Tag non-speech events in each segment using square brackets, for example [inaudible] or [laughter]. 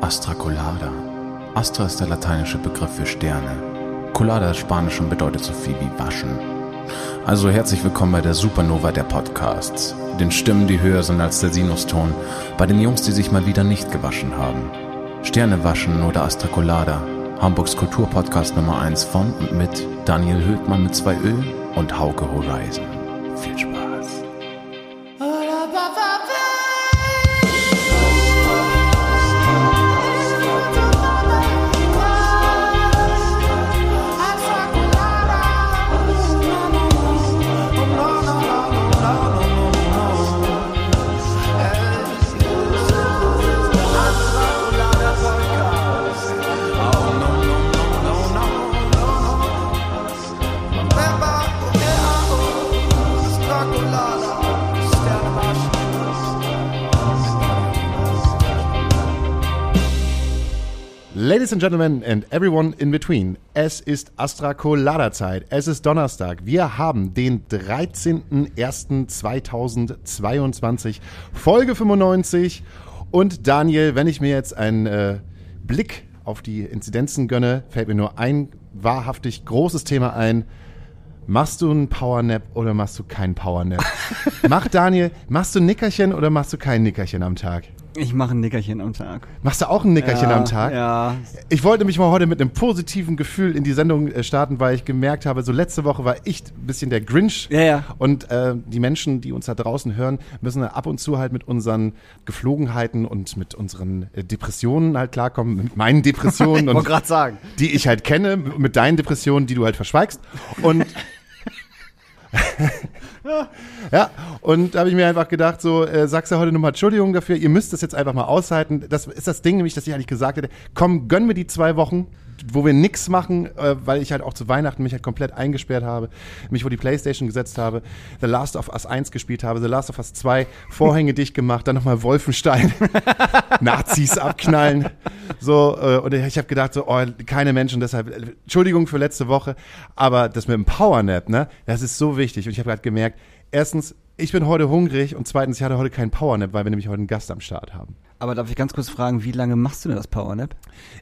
Astra Colada. Astra ist der lateinische Begriff für Sterne. Colada ist Spanisch und bedeutet so viel wie waschen. Also herzlich willkommen bei der Supernova der Podcasts. Den Stimmen, die höher sind als der Sinuston. Bei den Jungs, die sich mal wieder nicht gewaschen haben. Sterne waschen oder Astra Colada. Hamburgs Kulturpodcast Nummer 1 von und mit Daniel Höhtmann mit zwei Ö und Hauke Horizon. Viel Spaß. And Gentlemen and everyone in between, es ist Astra Colada Zeit. Es ist Donnerstag. Wir haben den 13.01.2022, Folge 95. Und Daniel, wenn ich mir jetzt einen äh, Blick auf die Inzidenzen gönne, fällt mir nur ein wahrhaftig großes Thema ein. Machst du einen Powernap oder machst du keinen Powernap? [laughs] Mach Daniel, machst du ein Nickerchen oder machst du kein Nickerchen am Tag? Ich mache ein Nickerchen am Tag. Machst du auch ein Nickerchen ja, am Tag? Ja. Ich wollte mich mal heute mit einem positiven Gefühl in die Sendung äh, starten, weil ich gemerkt habe, so letzte Woche war ich ein bisschen der Grinch. Ja, ja. Und äh, die Menschen, die uns da draußen hören, müssen ab und zu halt mit unseren Geflogenheiten und mit unseren äh, Depressionen halt klarkommen, mit meinen Depressionen. ich [laughs] und gerade sagen. Die ich halt kenne, mit deinen Depressionen, die du halt verschweigst. Und [laughs] ja, und da habe ich mir einfach gedacht, so, äh, sagst du heute nochmal Entschuldigung dafür, ihr müsst das jetzt einfach mal aushalten. Das ist das Ding nämlich, dass ich eigentlich gesagt hätte, komm, gönn mir die zwei Wochen, wo wir nix machen, äh, weil ich halt auch zu Weihnachten mich halt komplett eingesperrt habe, mich vor die Playstation gesetzt habe, The Last of Us 1 gespielt habe, The Last of Us 2, Vorhänge dicht gemacht, dann nochmal Wolfenstein, [laughs] Nazis abknallen. So, äh, und ich habe gedacht, so, oh, keine Menschen, deshalb, äh, Entschuldigung für letzte Woche, aber das mit dem Powernap, ne, das ist so wichtig. Und ich habe gerade gemerkt, erstens, ich bin heute hungrig und zweitens, ich hatte heute keinen Powernap, weil wir nämlich heute einen Gast am Start haben. Aber darf ich ganz kurz fragen, wie lange machst du denn das Powernap?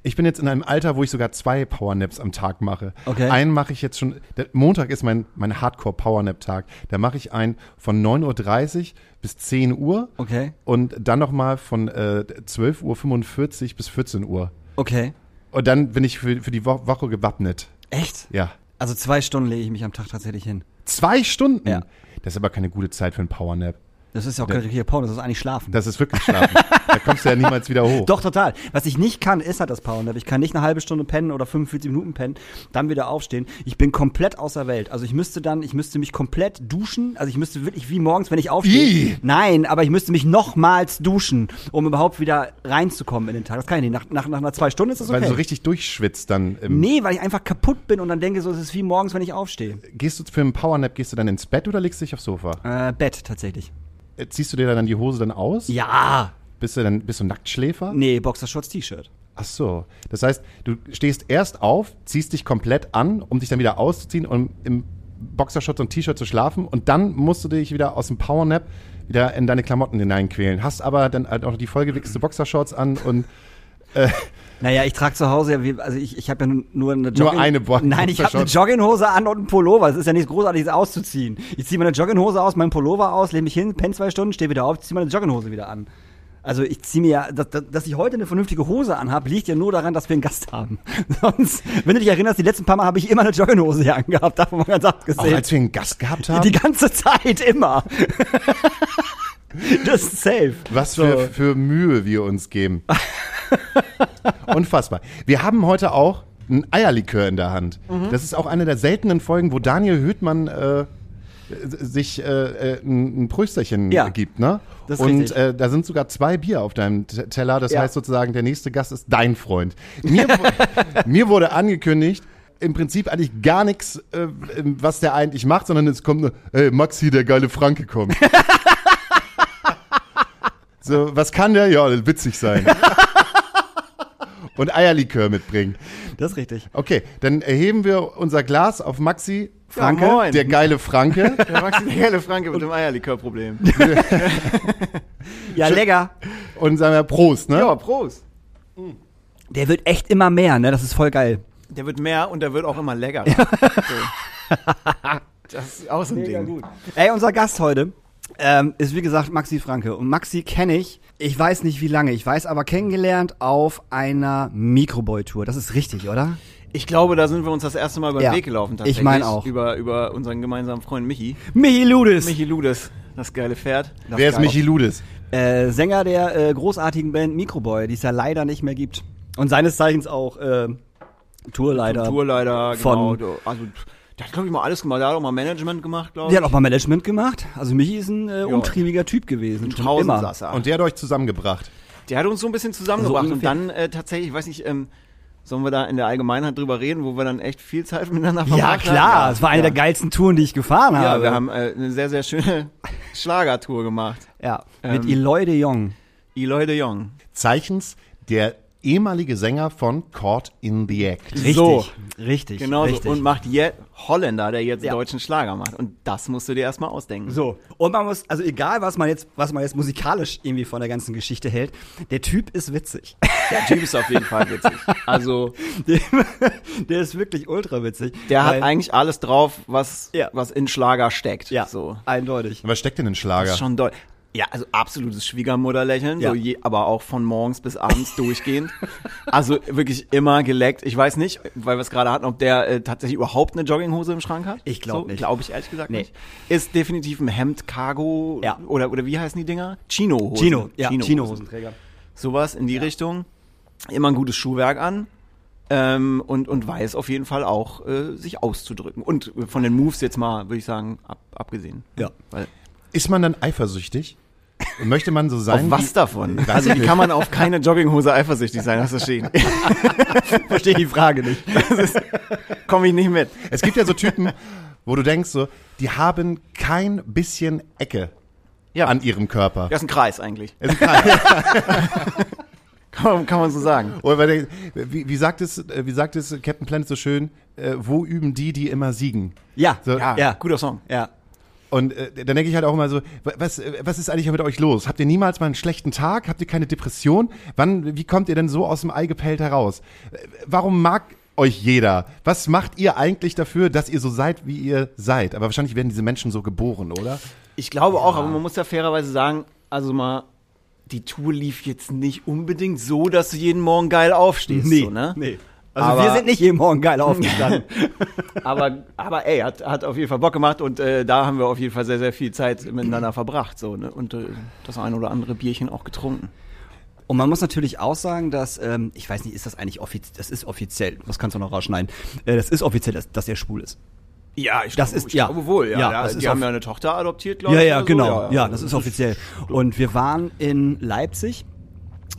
Ich bin jetzt in einem Alter, wo ich sogar zwei Powernaps am Tag mache. Okay. Einen mache ich jetzt schon, der Montag ist mein, mein Hardcore-Powernap-Tag. Da mache ich einen von 9.30 Uhr bis 10 Uhr. Okay. Und dann nochmal von äh, 12.45 Uhr bis 14 Uhr. Okay. Und dann bin ich für, für die Wo Woche gewappnet. Echt? Ja. Also zwei Stunden lege ich mich am Tag tatsächlich hin. Zwei Stunden? Ja. Das ist aber keine gute Zeit für einen Powernap. Das ist ja auch Da- hier Power, das ist eigentlich Schlafen. Das ist wirklich schlafen. da kommst du ja niemals wieder hoch. Doch, total. Was ich nicht kann, ist halt das Powernap. Ich kann nicht eine halbe Stunde pennen oder 45 Minuten pennen, dann wieder aufstehen. Ich bin komplett außer Welt. Also ich müsste dann, ich müsste mich komplett duschen. Also ich müsste wirklich wie morgens, wenn ich aufstehe. Ih. Nein, aber ich müsste mich nochmals duschen, um überhaupt wieder reinzukommen in den Tag. Das kann ich nicht. Nach, nach, nach einer zwei Stunden ist das okay. Weil du so richtig durchschwitzt dann. Im, nee, weil ich einfach kaputt bin und dann denke so, es ist wie morgens, wenn ich aufstehe. Gehst du für einen Powernap, gehst du dann ins Bett oder legst du dich aufs Sofa? Äh, Bett tatsächlich. Äh, Ziehst du dir dann die Hose dann aus? Ja. Bist du dann bist du Nacktschläfer? Nee, Boxershorts, T-Shirt. Ach so. Das heißt, du stehst erst auf, ziehst dich komplett an, um dich dann wieder auszuziehen und im Boxershorts und T-Shirt zu schlafen und dann musst du dich wieder aus dem Powernap wieder in deine Klamotten hineinquälen. Hast aber dann halt auch die vollgewichste Boxershorts an und Naja, ich trage zu Hause ja, wie- also ich, ich habe ja nur eine Jogging... eine Bo- Nein, ich [laughs] habe eine. Jogginghose an und einen Pullover. Es ist ja nichts Großartiges auszuziehen. Ich ziehe meine Jogginghose aus, meinen Pullover aus, lehne mich hin, penne zwei Stunden, stehe wieder auf, ziehe meine Jogginghose wieder an. Also ich ziehe mir ja, dass, dass ich heute eine vernünftige Hose anhabe, liegt ja nur daran, dass wir einen Gast haben. [laughs] Sonst, wenn du dich erinnerst, die letzten paar Mal habe ich immer eine Jogginghose hier angehabt, davon mal ganz auch abgesehen. als wir einen Gast gehabt haben. Die ganze Zeit immer. [laughs] [laughs] das ist safe. Was So. für, für Mühe wir uns geben. [laughs] Unfassbar. Wir haben heute auch ein Eierlikör in der Hand. Mhm. Das ist auch eine der seltenen Folgen, wo Daniel Höhtmann äh, sich äh, äh, ein, ein Prösterchen Ja. gibt, ne? Das ist Und äh, da sind sogar zwei Bier auf deinem Teller. Das Ja. heißt sozusagen, der nächste Gast ist dein Freund. Mir, [laughs] mir wurde angekündigt, im Prinzip eigentlich gar nichts, äh, was der eigentlich macht, sondern es kommt nur, hey, Maxi, der geile Franke kommt. So, was kann der? Ja, witzig sein. [laughs] Und Eierlikör mitbringen. Das ist richtig. Okay, dann erheben wir unser Glas auf Maxi Franke, Ja, der geile Franke. [laughs] Der Maxi der geile Franke mit dem Eierlikörproblem. [laughs] Ja, lecker. und sagen wir Prost, ne? Ja, Prost. Der wird echt immer mehr, ne? Das ist voll geil. Der wird mehr und der wird auch immer leckerer. so. Das ist auch so ein Ding. Ey, unser Gast heute ähm, ist wie gesagt Maxi Franke. Und Maxi kenne ich, ich weiß nicht wie lange, ich weiß aber kennengelernt auf einer Mikroboy-Tour. Das ist richtig, oder? Ich glaube, da sind wir uns das erste Mal über den Ja, Weg gelaufen. ich Tatsächlich. mein auch. Über, über unseren gemeinsamen Freund Michi. Michi Ludis. Michi Ludes, das geile Pferd. Das Wer ist geil. Michi Ludis? Äh, Sänger der äh, großartigen Band Microboy, die es ja leider nicht mehr gibt. Und seines Zeichens auch äh, Tourleiter. Tourleiter, Von- genau. Also, der hat, glaube ich, mal alles gemacht. Der hat auch mal Management gemacht, glaube ich. Der hat auch mal Management gemacht. Also Michi ist ein äh, umtriebiger Typ gewesen. Ein schon immer. Und der hat euch zusammengebracht. Der hat uns so ein bisschen zusammengebracht. So und dann äh, tatsächlich, ich weiß nicht, ähm, sollen wir da in der Allgemeinheit drüber reden, wo wir dann echt viel Zeit miteinander Ja, verbracht klar. haben? Es war eine ja. der geilsten Touren, die ich gefahren Ja, habe. wir haben äh, eine sehr, sehr schöne [laughs] Schlagertour gemacht. ja, mit Ähm, Eloy de Jong. Eloy de Jong. Zeichens der ehemalige Sänger von Caught in the Act. Richtig, So. richtig, Genau so. richtig. Und macht jetzt Holländer, der jetzt Ja. deutschen Schlager macht. Und das musst du dir erstmal ausdenken. So. Und man muss, also egal, was man jetzt, was man jetzt musikalisch irgendwie von der ganzen Geschichte hält, der Typ ist witzig. Der Typ ist auf jeden Fall witzig. Also, [laughs] Der, der ist wirklich ultra witzig. der hat eigentlich alles drauf, was, Ja. was in Schlager steckt. ja, So. eindeutig. Was steckt denn in Das Schlager? ist schon doll. Ja, also absolutes Schwiegermutterlächeln, Ja. so je, aber auch von morgens bis abends durchgehend. Also wirklich immer geleckt. Ich weiß nicht, weil wir es gerade hatten, ob der äh, tatsächlich überhaupt eine Jogginghose im Schrank hat. Ich glaub so, nicht. Glaube ich ehrlich gesagt Nee. nicht. Ist definitiv ein Hemd, Cargo Ja. oder, oder wie heißen die Dinger? Chino-Hosen. Chino, ja, Chino-Hosen. Chino-Hosenträger. Sowas in die Richtung. Immer ein gutes Schuhwerk an. Ähm, und, und weiß auf jeden Fall auch, äh, sich auszudrücken. Und von den Moves jetzt mal, würde ich sagen, ab, abgesehen. Ja. Weil, Ist man dann eifersüchtig? Und möchte man so sein? auf was davon? Also ich wie kann man auf keine Jogginghose eifersüchtig sein? Hast du stehen? [laughs] Verstehe die Frage nicht. Komme ich nicht mit. Es gibt ja so Typen, wo du denkst so, die haben kein bisschen Ecke Ja, an ihrem Körper. das ist ein Kreis eigentlich. Es ist kein- [laughs] Kann man, kann man so sagen. Oder der, wie, wie sagt es, äh, wie sagt es Captain Planet so schön? Äh, wo üben die, die immer siegen? Ja, So, Ja, ja. guter Song. ja. Und äh, dann denke ich halt auch immer so, wa- was, äh, was ist eigentlich mit euch los? Habt ihr niemals mal einen schlechten Tag? Habt ihr keine Depression? Wann, wie kommt ihr denn so aus dem Ei gepellt heraus? Äh, Warum mag euch jeder? Was macht ihr eigentlich dafür, dass ihr so seid, wie ihr seid? Aber wahrscheinlich werden diese Menschen so geboren, oder? Ich glaube auch, aber man muss ja fairerweise sagen, also mal, die Tour lief jetzt nicht unbedingt so, dass du jeden Morgen geil aufstehst. Nee, so, ne? nee. Also Aber- wir sind nicht jeden Morgen geil aufgestanden. [laughs] Aber, aber ey, hat, hat auf jeden Fall Bock gemacht und äh, da haben wir auf jeden Fall sehr, sehr viel Zeit miteinander verbracht. So, ne? Und äh, das ein oder andere Bierchen auch getrunken. Und man muss natürlich auch sagen, dass, ähm, ich weiß nicht, ist das eigentlich offiziell, das ist offiziell, das kannst du noch rausschneiden, äh, das ist offiziell, dass, dass er schwul ist. Ja, ich Das glaube, ist- ich ja. glaube wohl. Ja, Ja, ja das die ist haben ja eine Tochter adoptiert, glaube Ja, ich. ja, oder so. genau. Ja, das ist offiziell. Und wir waren in Leipzig.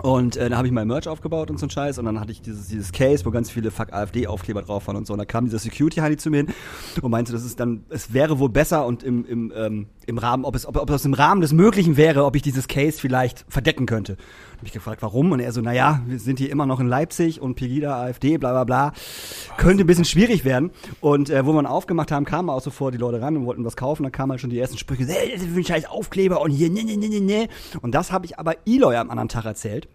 Und äh, da habe ich mein Merch aufgebaut und so ein Scheiß. Und dann hatte ich dieses, dieses Case, wo ganz viele Fuck AfD-Aufkleber drauf waren und so. Und da kam dieser Security-Heini zu mir hin und meinte, das ist dann, es wäre wohl besser und im, im, ähm, im Rahmen, ob es, ob, ob es im Rahmen des Möglichen wäre, ob ich dieses Case vielleicht verdecken könnte. Hab ich gefragt, warum? Und er so, naja, wir sind hier immer noch in Leipzig und Pegida, AfD, bla bla bla. Könnte ein bisschen schwierig werden. Und äh, wo wir aufgemacht haben, kamen auch sofort die Leute ran und wollten was kaufen. Dann kamen halt schon die ersten Sprüche, hey, das ist ein scheiß Aufkleber und hier, ne, ne, ne, ne, ne. Und das habe ich aber Eloy am anderen Tag erzählt.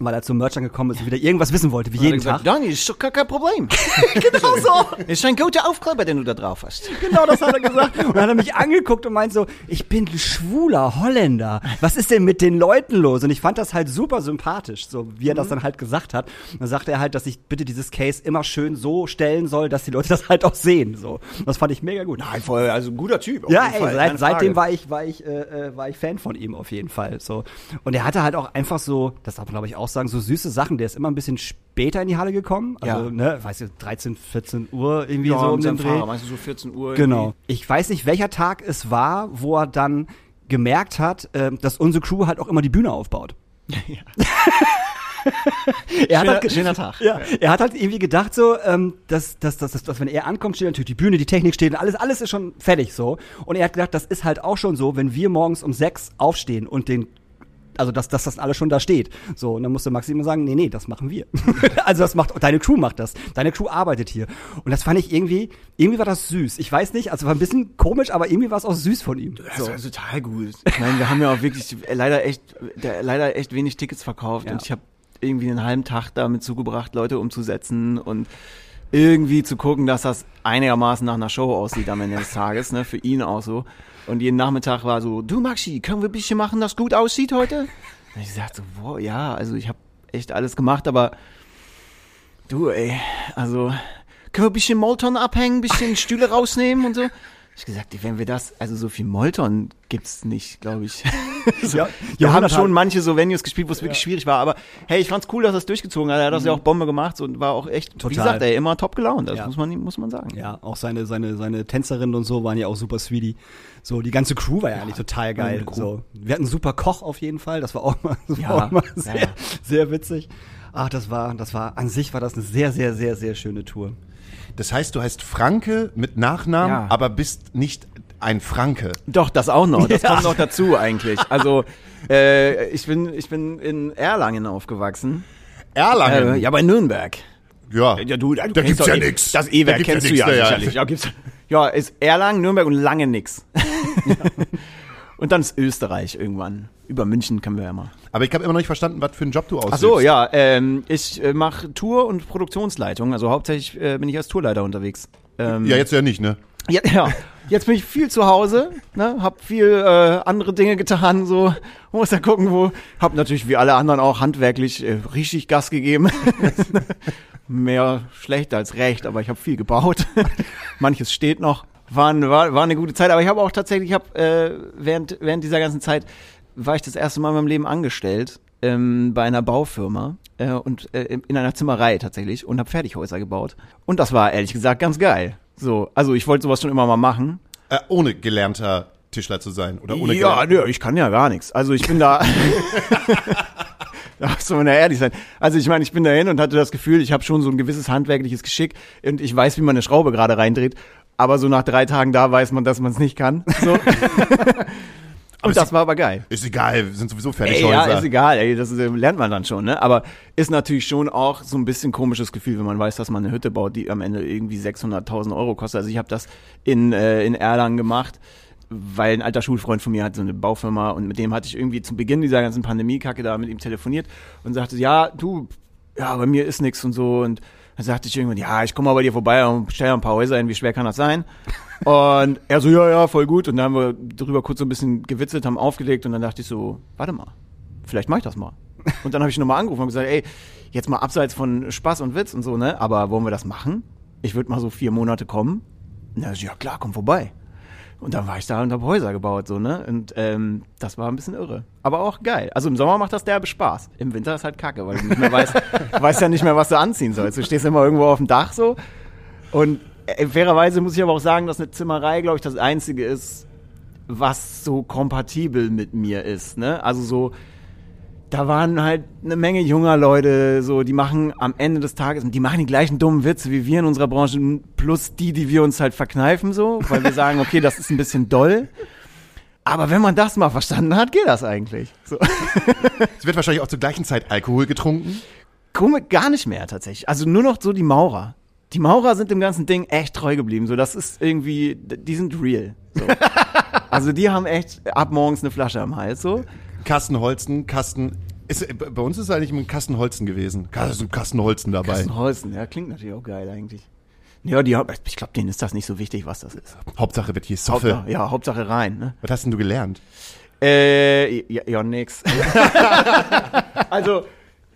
Weil er zum Merch gekommen ist und wieder irgendwas wissen wollte, wie jeden gesagt, Tag. Dani, ist doch gar kein Problem. [laughs] Genau so. ist ein guter Aufkleber, den du da drauf hast. Genau das hat er gesagt. Und dann hat er mich angeguckt und meint so, ich bin ein schwuler Holländer. Was ist denn mit den Leuten los? Und ich fand das halt super sympathisch, so wie er das dann halt gesagt hat. Und dann sagte er halt, dass ich bitte dieses Case immer schön so stellen soll, dass die Leute das halt auch sehen. So, das fand ich mega gut. Nein, voll, also ein guter Typ. Ja, ey, seit, seitdem war ich, war ich, äh, äh, war ich Fan von ihm auf jeden Fall. So und er hatte halt auch einfach so, das darf man glaube ich auch sagen, so süße Sachen. Der ist immer ein bisschen später in die Halle gekommen, also Ja. ne, weiß ich, 13, 14 Uhr irgendwie ja, so um den Dreh. Fahrer, meinst du so 14 Uhr? Genau. Ich weiß nicht, welcher Tag es war, wo er dann gemerkt hat, ähm, dass unsere Crew halt auch immer die Bühne aufbaut. [laughs] [laughs] er, hat Schöner, halt, ge- schöner Tag. ja, er hat halt irgendwie gedacht so, ähm, dass, dass, dass, dass, dass wenn er ankommt, steht natürlich die Bühne, die Technik steht, alles, alles ist schon fertig so. Und er hat gedacht, das ist halt auch schon so, wenn wir morgens um sechs aufstehen und den also dass, dass das alles schon da steht. So, und dann musste Maxi immer sagen, nee, nee, das machen wir. [laughs] also das macht, deine Crew macht das. Deine Crew arbeitet hier. Und das fand ich irgendwie, irgendwie war das süß. Ich weiß nicht, also war ein bisschen komisch, aber irgendwie war es auch süß von ihm. Das war total gut. Ich meine, wir haben ja auch wirklich leider echt, der, leider echt wenig Tickets verkauft Ja. und ich habe irgendwie einen halben Tag damit zugebracht, Leute umzusetzen und irgendwie zu gucken, dass das einigermaßen nach einer Show aussieht am Ende des Tages, ne, für ihn auch so. Und jeden Nachmittag war so, du Maxi, können wir ein bisschen machen, das gut aussieht heute? [laughs] Und ich sagte so, boah, ja, also ich habe echt alles gemacht, aber du, ey, also können wir ein bisschen Molton abhängen, ein bisschen [laughs] Stühle rausnehmen und so? Ich gesagt, wenn wir das, also so viel Molton gibt's nicht, glaube ich. [laughs] [laughs] so, Ja, wir haben schon manche so Venues gespielt, wo es wirklich schwierig war, aber hey, ich fand's cool, dass er es durchgezogen hat. Er hat das ja auch Bombe gemacht und war auch echt, wie Total. gesagt, ey, immer top gelaunt. Das Ja. muss man, muss man sagen. Ja, auch seine, seine, seine Tänzerinnen und so waren ja auch super sweetie. So, die ganze Crew war ja, eigentlich total geil. So, wir hatten einen super Koch auf jeden Fall. Das war auch mal, [laughs] das Ja, war auch mal sehr, ja. sehr witzig. Ach, das war, das war, an sich war das eine sehr, sehr, sehr, sehr schöne Tour. Das heißt, du heißt Franke mit Nachnamen, Ja. aber bist nicht ein Franke. Doch, das auch noch. Das [laughs] Ja. kommt noch dazu eigentlich. Also, äh, ich bin, ich bin in Erlangen aufgewachsen. Erlangen. Äh, ja, bei Nürnberg. ja. Ja, du, du Da kennst gibt's ja eh- nix. Das Da E-Werk ja kennst du ja da ja. sicherlich. Ja, gibt's, ja, ist Erlangen, Nürnberg und lange nix. [laughs] und dann ist Österreich irgendwann. Über München können wir ja mal. Aber ich habe immer noch nicht verstanden, was für einen Job du ausübst. Ach so, ja. Ähm, ich äh, mache Tour- und Produktionsleitung. Also hauptsächlich äh, bin ich als Tourleiter unterwegs. Ähm, Ja, jetzt ja nicht, ne? Ja, ja. Jetzt bin ich viel zu Hause, ne, hab viel äh, andere Dinge getan, so [laughs] muss ja gucken, wo. Hab natürlich wie alle anderen auch handwerklich äh, richtig Gas gegeben. [laughs] Mehr schlecht als recht, aber ich habe viel gebaut. [laughs] Manches steht noch. War, war, war eine gute Zeit, aber ich habe auch tatsächlich, ich habe äh, während während dieser ganzen Zeit war ich das erste Mal in meinem Leben angestellt ähm, bei einer Baufirma äh, und äh, in einer Zimmerei tatsächlich und habe Fertighäuser gebaut. Und das war ehrlich gesagt ganz geil. So, also ich wollte sowas schon immer mal machen. Äh, ohne gelernter Tischler zu sein. Oder ohne ja, nö, ich kann ja gar nichts. Also ich bin da. [laughs] Da soll man ja ehrlich sein. Also ich meine, ich bin dahin und hatte das Gefühl, ich habe schon so ein gewisses handwerkliches Geschick und ich weiß, wie man eine Schraube gerade reindreht. Aber so nach drei Tagen da weiß man, dass man es nicht kann. So. [laughs] und das war aber geil. Ist egal, wir sind sowieso fertig. Ey, ja, ist egal, ey, das äh, lernt man dann schon, ne? Aber ist natürlich schon auch so ein bisschen komisches Gefühl, wenn man weiß, dass man eine Hütte baut, die am Ende irgendwie 600.000 Euro kostet. Also ich habe das in, äh, in Erlangen gemacht, weil ein alter Schulfreund von mir hat so eine Baufirma und mit dem hatte ich irgendwie zum Beginn dieser ganzen Pandemie-Kacke da mit ihm telefoniert und sagte, ja, du, ja, bei mir ist nix und so und dann sagte ich irgendwann, ja, ich komme mal bei dir vorbei und stell ein paar Häuser hin, wie schwer kann das sein? [laughs] Und er so, ja, ja, voll gut. Und dann haben wir drüber kurz so ein bisschen gewitzelt, haben aufgelegt und dann dachte ich so, warte mal, vielleicht mach ich das mal. Und dann habe ich nochmal angerufen und gesagt, ey, jetzt mal abseits von Spaß und Witz und so, ne? Aber wollen wir das machen? Ich würde mal so vier Monate kommen. Und er so, ja klar, komm vorbei. Und dann war ich da und habe Häuser gebaut, so, ne? Und ähm, das war ein bisschen irre. Aber auch geil. Also im Sommer macht das derbe Spaß. Im Winter ist halt kacke, weil du nicht mehr weißt, du [laughs] weißt ja nicht mehr, was du anziehen sollst. Du stehst immer irgendwo auf dem Dach so. Und äh, fairerweise muss ich aber auch sagen, dass eine Zimmerei, glaube ich, das Einzige ist, was so kompatibel mit mir ist, ne? Also so, da waren halt eine Menge junger Leute, so, die machen am Ende des Tages, die machen die gleichen dummen Witze wie wir in unserer Branche, plus die, die wir uns halt verkneifen, so, weil wir sagen, okay, das ist ein bisschen doll. Aber wenn man das mal verstanden hat, geht das eigentlich. So. Es wird wahrscheinlich auch zur gleichen Zeit Alkohol getrunken. Komisch, gar nicht mehr tatsächlich. Also nur noch so die Maurer. Die Maurer sind dem ganzen Ding echt treu geblieben. So, das ist irgendwie, die sind real. So. [laughs] Also die haben echt ab morgens eine Flasche am Hals, so. Kastenholzen, Kasten. Ist, bei uns ist es eigentlich immer ein Kastenholzen gewesen. Da ist ein Kastenholzen dabei. Kastenholzen, ja, klingt natürlich auch geil eigentlich. Ja, die, ich glaube, denen ist das nicht so wichtig, was das ist. Hauptsache wird hier Soffe. Hauptsache, ja, Hauptsache rein, ne? Was hast denn du gelernt? Äh, ja, ja nix. [laughs] also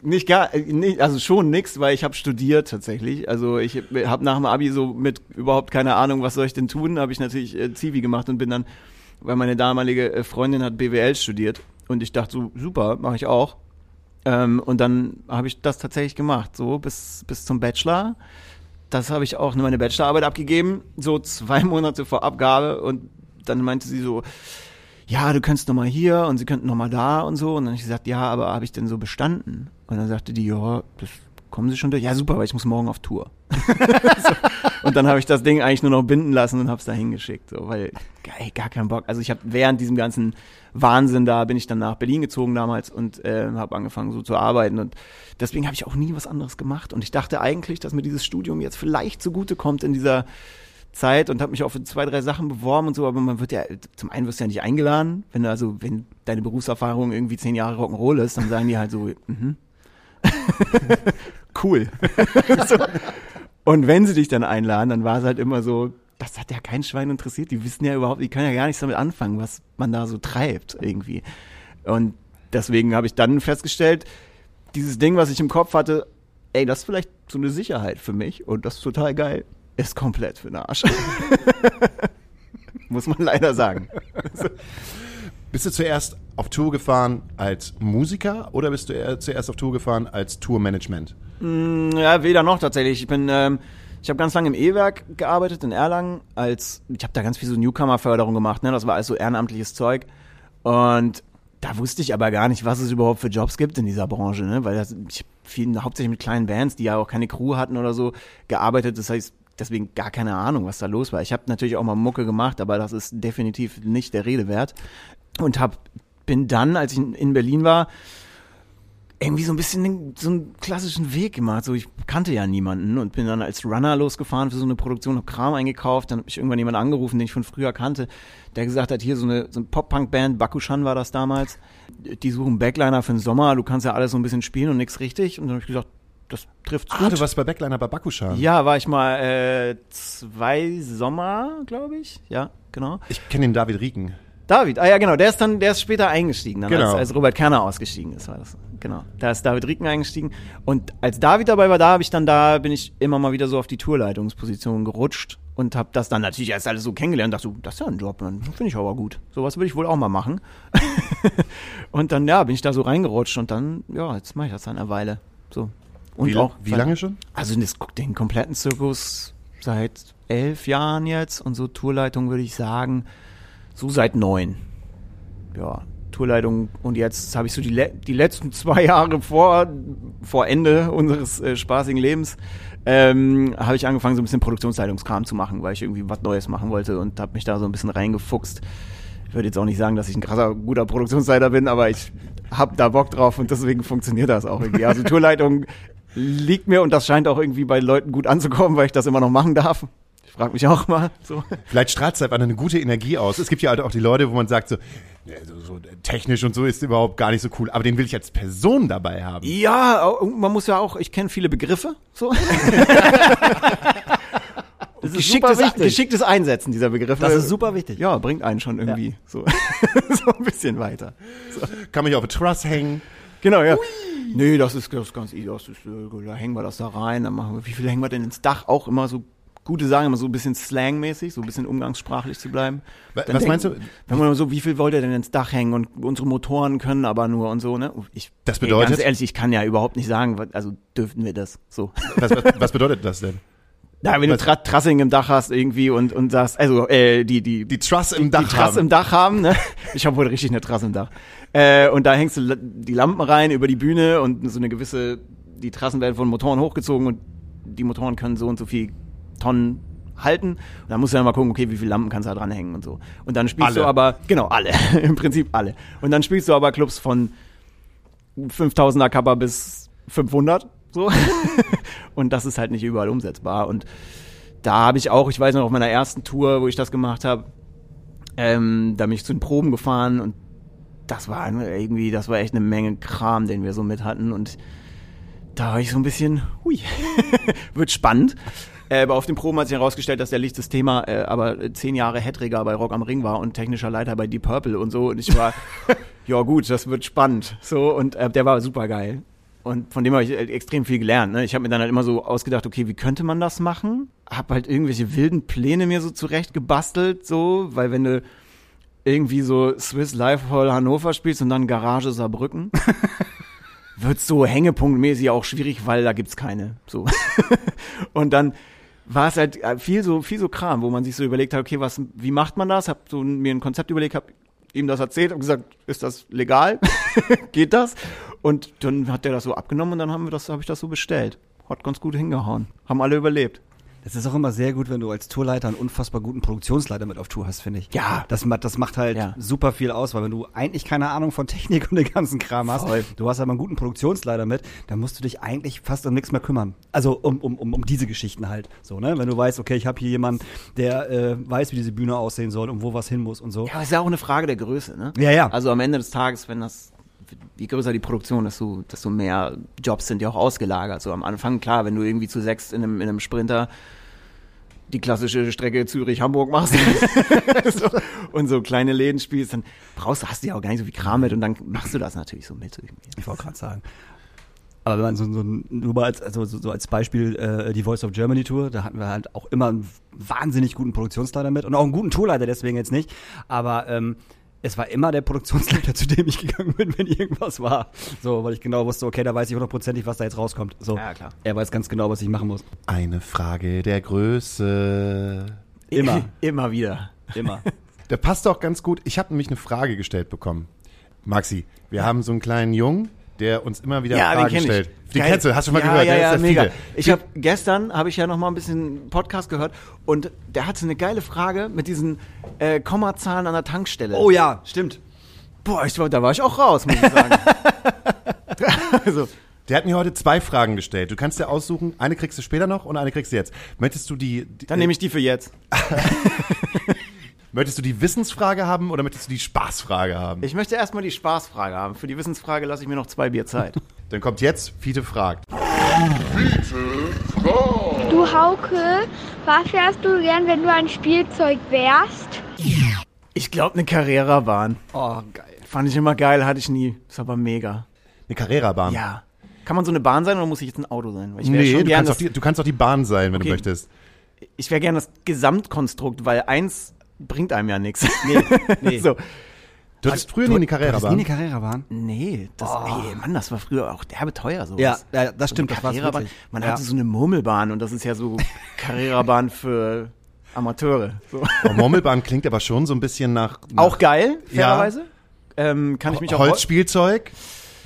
nicht gar, nicht, also schon nix, weil ich habe studiert tatsächlich. Also ich habe nach dem Abi so mit überhaupt keine Ahnung, was soll ich denn tun, habe ich natürlich äh, Zivi gemacht und bin dann, weil meine damalige äh, Freundin hat BWL studiert und ich dachte so super, mache ich auch. Ähm, und dann habe ich das tatsächlich gemacht, so bis bis zum Bachelor. Das habe ich auch meine Bachelorarbeit abgegeben, so zwei [laughs] Monate vor Abgabe und dann meinte sie so, ja, du könntest noch mal hier und sie könnten noch mal da und so. Und dann habe ich gesagt, ja, aber habe ich denn so bestanden? Und dann sagte die, ja, das kommen sie schon durch. Ja, super, weil ich muss morgen auf Tour. [laughs] so. Und dann habe ich das Ding eigentlich nur noch binden lassen und habe es da hingeschickt, so, weil ey, gar keinen Bock. Also ich habe während diesem ganzen Wahnsinn da bin ich dann nach Berlin gezogen damals und äh, habe angefangen so zu arbeiten und deswegen habe ich auch nie was anderes gemacht und ich dachte eigentlich, dass mir dieses Studium jetzt vielleicht zugute kommt in dieser Zeit und habe mich auch für zwei, drei Sachen beworben und so, aber man wird ja, zum einen wirst du ja nicht eingeladen, wenn du also, wenn deine Berufserfahrung irgendwie zehn Jahre Rock'n'Roll ist, dann sagen die halt so, mhm. [laughs] cool. [laughs] so. Und wenn sie dich dann einladen, dann war es halt immer so, das hat ja kein Schwein interessiert, die wissen ja überhaupt, die können ja gar nichts damit anfangen, was man da so treibt irgendwie. Und deswegen habe ich dann festgestellt, dieses Ding, was ich im Kopf hatte, ey, das ist vielleicht so eine Sicherheit für mich und das ist total geil ist komplett für den Arsch. [laughs] Muss man leider sagen. Bist du zuerst auf Tour gefahren als Musiker oder bist du zuerst auf Tour gefahren als Tourmanagement? Mm, ja, weder noch tatsächlich. Ich bin, ähm, ich habe ganz lange im E-Werk gearbeitet in Erlangen. Als ich habe da ganz viel so Newcomer-Förderung gemacht. Ne? Das war alles so ehrenamtliches Zeug. Und da wusste ich aber gar nicht, was es überhaupt für Jobs gibt in dieser Branche, ne? Weil das, ich viel, hauptsächlich mit kleinen Bands, die ja auch keine Crew hatten oder so, gearbeitet. Das heißt, deswegen gar keine Ahnung, was da los war. Ich habe natürlich auch mal Mucke gemacht, aber das ist definitiv nicht der Rede wert. Und hab, bin dann, als ich in Berlin war, irgendwie so ein bisschen so einen klassischen Weg gemacht. So, ich kannte ja niemanden und bin dann als Runner losgefahren für so eine Produktion, hab Kram eingekauft, dann habe ich irgendwann jemanden angerufen, den ich von früher kannte, der gesagt hat, hier so eine, so eine Pop-Punk-Band, Bakushan war das damals, die suchen Backliner für den Sommer, du kannst ja alles so ein bisschen spielen und nichts richtig. Und dann habe ich gesagt, das trifft ah, gut. du warst bei Backliner bei Bakushan. Ja, war ich mal äh, zwei Sommer, glaube ich. Ja, genau. Ich kenne den David Rieken. David, ah ja, genau, der ist dann, der ist später eingestiegen, dann genau. als, als Robert Kerner ausgestiegen ist, war das. Genau. Da ist David Rieken eingestiegen. Und als David dabei war, da habe ich dann da, bin ich immer mal wieder so auf die Tourleitungsposition gerutscht und habe das dann natürlich erst alles so kennengelernt und dachte so, das ist ja ein Job, finde ich aber gut. Sowas würde ich wohl auch mal machen. [laughs] und dann, ja, bin ich da so reingerutscht und dann, ja, jetzt mache ich das dann eine Weile. So. Und wie, auch, wie lange schon? Also das, den kompletten Zirkus seit elf Jahren jetzt und so Tourleitung würde ich sagen, so seit neun. Ja, Tourleitung und jetzt habe ich so die, le die letzten [laughs] zwei Jahre vor, vor Ende unseres äh, spaßigen Lebens ähm, habe ich angefangen, so ein bisschen Produktionsleitungskram zu machen, weil ich irgendwie was Neues machen wollte und habe mich da so ein bisschen reingefuchst. Ich würde jetzt auch nicht sagen, dass ich ein krasser, guter Produktionsleiter bin, aber ich habe da Bock drauf und deswegen funktioniert das auch irgendwie. Also Tourleitung [laughs] liegt mir und das scheint auch irgendwie bei Leuten gut anzukommen, weil ich das immer noch machen darf. Ich frage mich auch mal. So. Vielleicht strahlt es einfach eine gute Energie aus. Es gibt ja halt auch die Leute, wo man sagt so, so, so technisch und so ist überhaupt gar nicht so cool, aber den will ich als Person dabei haben. Ja, man muss ja auch, ich kenne viele Begriffe. So. [laughs] Das ist geschicktes, geschicktes Einsetzen dieser Begriffe. Das ist super wichtig. Ja, bringt einen schon irgendwie ja. so, [laughs] so ein bisschen weiter. So. Kann man ja auf Truss hängen. Genau, ja. Ui. Nee, das ist, das ist ganz easy. Das ist, äh, da hängen wir das da rein. Dann machen wir, wie viel hängen wir denn ins Dach? Auch immer so gute Sachen, immer so ein bisschen slangmäßig, so ein bisschen umgangssprachlich zu bleiben. Was denken, meinst du? Wenn man so, wie viel wollt ihr denn ins Dach hängen und unsere Motoren können aber nur und so, ne? Ich, das bedeutet? Ey, ganz ehrlich, ich kann ja überhaupt nicht sagen, also dürften wir das so. Was, was, was bedeutet das denn? [laughs] Ja, wenn was? du Tra Trassing im Dach hast irgendwie und und sagst, also äh, die die die Truss im Dach die Truss haben. im Dach haben, ne? Ich habe wohl richtig eine Truss im Dach. Äh, und da hängst du die Lampen rein über die Bühne und so eine gewisse, die Trassen werden von Motoren hochgezogen und die Motoren können so und so viel Tonnen halten. Und dann musst du dann mal gucken, okay, wie viele Lampen kannst du da dran hängen und so. Und dann spielst alle. du aber, genau, alle, [laughs] [laughs] im Prinzip alle. Und dann spielst du aber Clubs von 5000er Kappa bis 500, so. [laughs] und das ist halt nicht überall umsetzbar. Und da habe ich auch, ich weiß noch, auf meiner ersten Tour, wo ich das gemacht habe, ähm, da bin ich zu den Proben gefahren und das war irgendwie, das war echt eine Menge Kram, den wir so mit hatten und da war ich so ein bisschen, hui, wird spannend. Äh, aber auf den Proben hat sich herausgestellt, dass der Licht das Thema äh, aber zehn Jahre Headrigger bei Rock am Ring war und technischer Leiter bei Deep Purple und so. Und ich war, [laughs] ja gut, das wird spannend. So, und äh, der war super geil. Und von dem habe ich äh, extrem viel gelernt. Ne? Ich habe mir dann halt immer so ausgedacht, okay, wie könnte man das machen? Hab halt irgendwelche wilden Pläne mir so zurecht gebastelt, so, weil wenn du irgendwie so Swiss Life Hall Hannover spielst und dann Garage Saarbrücken, [laughs] wird so hängepunktmäßig auch schwierig, weil da gibt's keine. So. [laughs] und dann war es halt äh, viel so viel so Kram, wo man sich so überlegt hat, okay, was wie macht man das? Hab so mir ein Konzept überlegt, hab ihm das erzählt und gesagt, ist das legal? [laughs] Geht das? Und dann hat der das so abgenommen und dann haben wir das habe ich das so bestellt. Hat ganz gut hingehauen. Haben alle überlebt. Das ist auch immer sehr gut, wenn du als Tourleiter einen unfassbar guten Produktionsleiter mit auf Tour hast, finde ich. Ja. Das, das macht halt Ja. super viel aus, weil wenn du eigentlich keine Ahnung von Technik und den ganzen Kram hast, Voll. du hast aber einen guten Produktionsleiter mit, dann musst du dich eigentlich fast um nichts mehr kümmern. Also um, um, um, um diese Geschichten halt. So, ne? Wenn du weißt, okay, ich habe hier jemanden, der äh, weiß, wie diese Bühne aussehen soll und wo was hin muss und so. Ja, aber ist ja auch eine Frage der Größe, ne? Ja, ja. Also am Ende des Tages, wenn das, je größer die Produktion, desto, desto mehr Jobs sind ja auch ausgelagert. So am Anfang, klar, wenn du irgendwie zu sechs in einem, in einem Sprinter die klassische Strecke Zürich-Hamburg machst [laughs] so, und so kleine Läden spielst, dann brauchst du, hast du ja auch gar nicht so viel Kram mit und dann machst du das natürlich so mit. Ich wollte gerade sagen. Aber wenn man so, so nur mal als, also so, so als Beispiel äh, die Voice of Germany Tour, da hatten wir halt auch immer einen wahnsinnig guten Produktionsleiter mit und auch einen guten Tourleiter, deswegen jetzt nicht. Aber ähm, es war immer der Produktionsleiter, [laughs] zu dem ich gegangen bin, wenn irgendwas war. So, weil ich genau wusste, okay, da weiß ich hundertprozentig, was da jetzt rauskommt. So, Ja, klar. Er weiß ganz genau, was ich machen muss. Eine Frage der Größe. Immer. [laughs] Immer wieder. Immer. [laughs] Der passt auch ganz gut. Ich habe nämlich eine Frage gestellt bekommen. Maxi, wir haben so einen kleinen Jungen, der uns immer wieder Fragen kenn stellt. ich. Die Geil. kennst hast du schon mal ja, gehört. Ja, der ja, ist ja mega. viele. Ich habe gestern habe ich ja noch mal ein bisschen Podcast gehört und der hatte eine geile Frage mit diesen äh, Kommazahlen an der Tankstelle. Oh ja, stimmt. Boah, ich, war- da war ich auch raus, muss ich sagen. [laughs] also, Der hat mir heute zwei Fragen gestellt. Du kannst dir aussuchen, eine kriegst du später noch und eine kriegst du jetzt. Möchtest du die, die dann nehme ich die für jetzt. [laughs] möchtest du die Wissensfrage haben oder möchtest du die Spaßfrage haben? Ich möchte erstmal die Spaßfrage haben. Für die Wissensfrage lasse ich mir noch zwei Bier Zeit. [laughs] Dann kommt jetzt Fiete fragt. Du Hauke, was wärst du gern, wenn du ein Spielzeug wärst? Ich glaube, eine Carrera-Bahn. Oh, geil. Fand ich immer geil, hatte ich nie. Ist aber mega. Eine Carrera-Bahn. Ja. Kann man so eine Bahn sein oder muss ich jetzt ein Auto sein? Weil Nee, schon du kannst, die, du kannst auch die Bahn sein, wenn Okay. du möchtest. ich wäre gern das Gesamtkonstrukt, weil eins bringt einem ja nichts. Nee, nee. [laughs] so. Du hattest früher nie eine Das nie eine Carrera-Bahn. Carrera-Bahn? Nee, das, ey, Mann, das war früher auch derbe teuer sowas. Ja, ja, das stimmt, So das Carrera-Bahn. wirklich. Man Ja. hatte so eine Murmelbahn und das ist ja so [laughs] Carrera-Bahn für Amateure. So. Oh, Murmelbahn klingt aber schon so ein bisschen nach, nach Auch geil, Ja. fairerweise. Ähm, kann ich mich auch Holzspielzeug,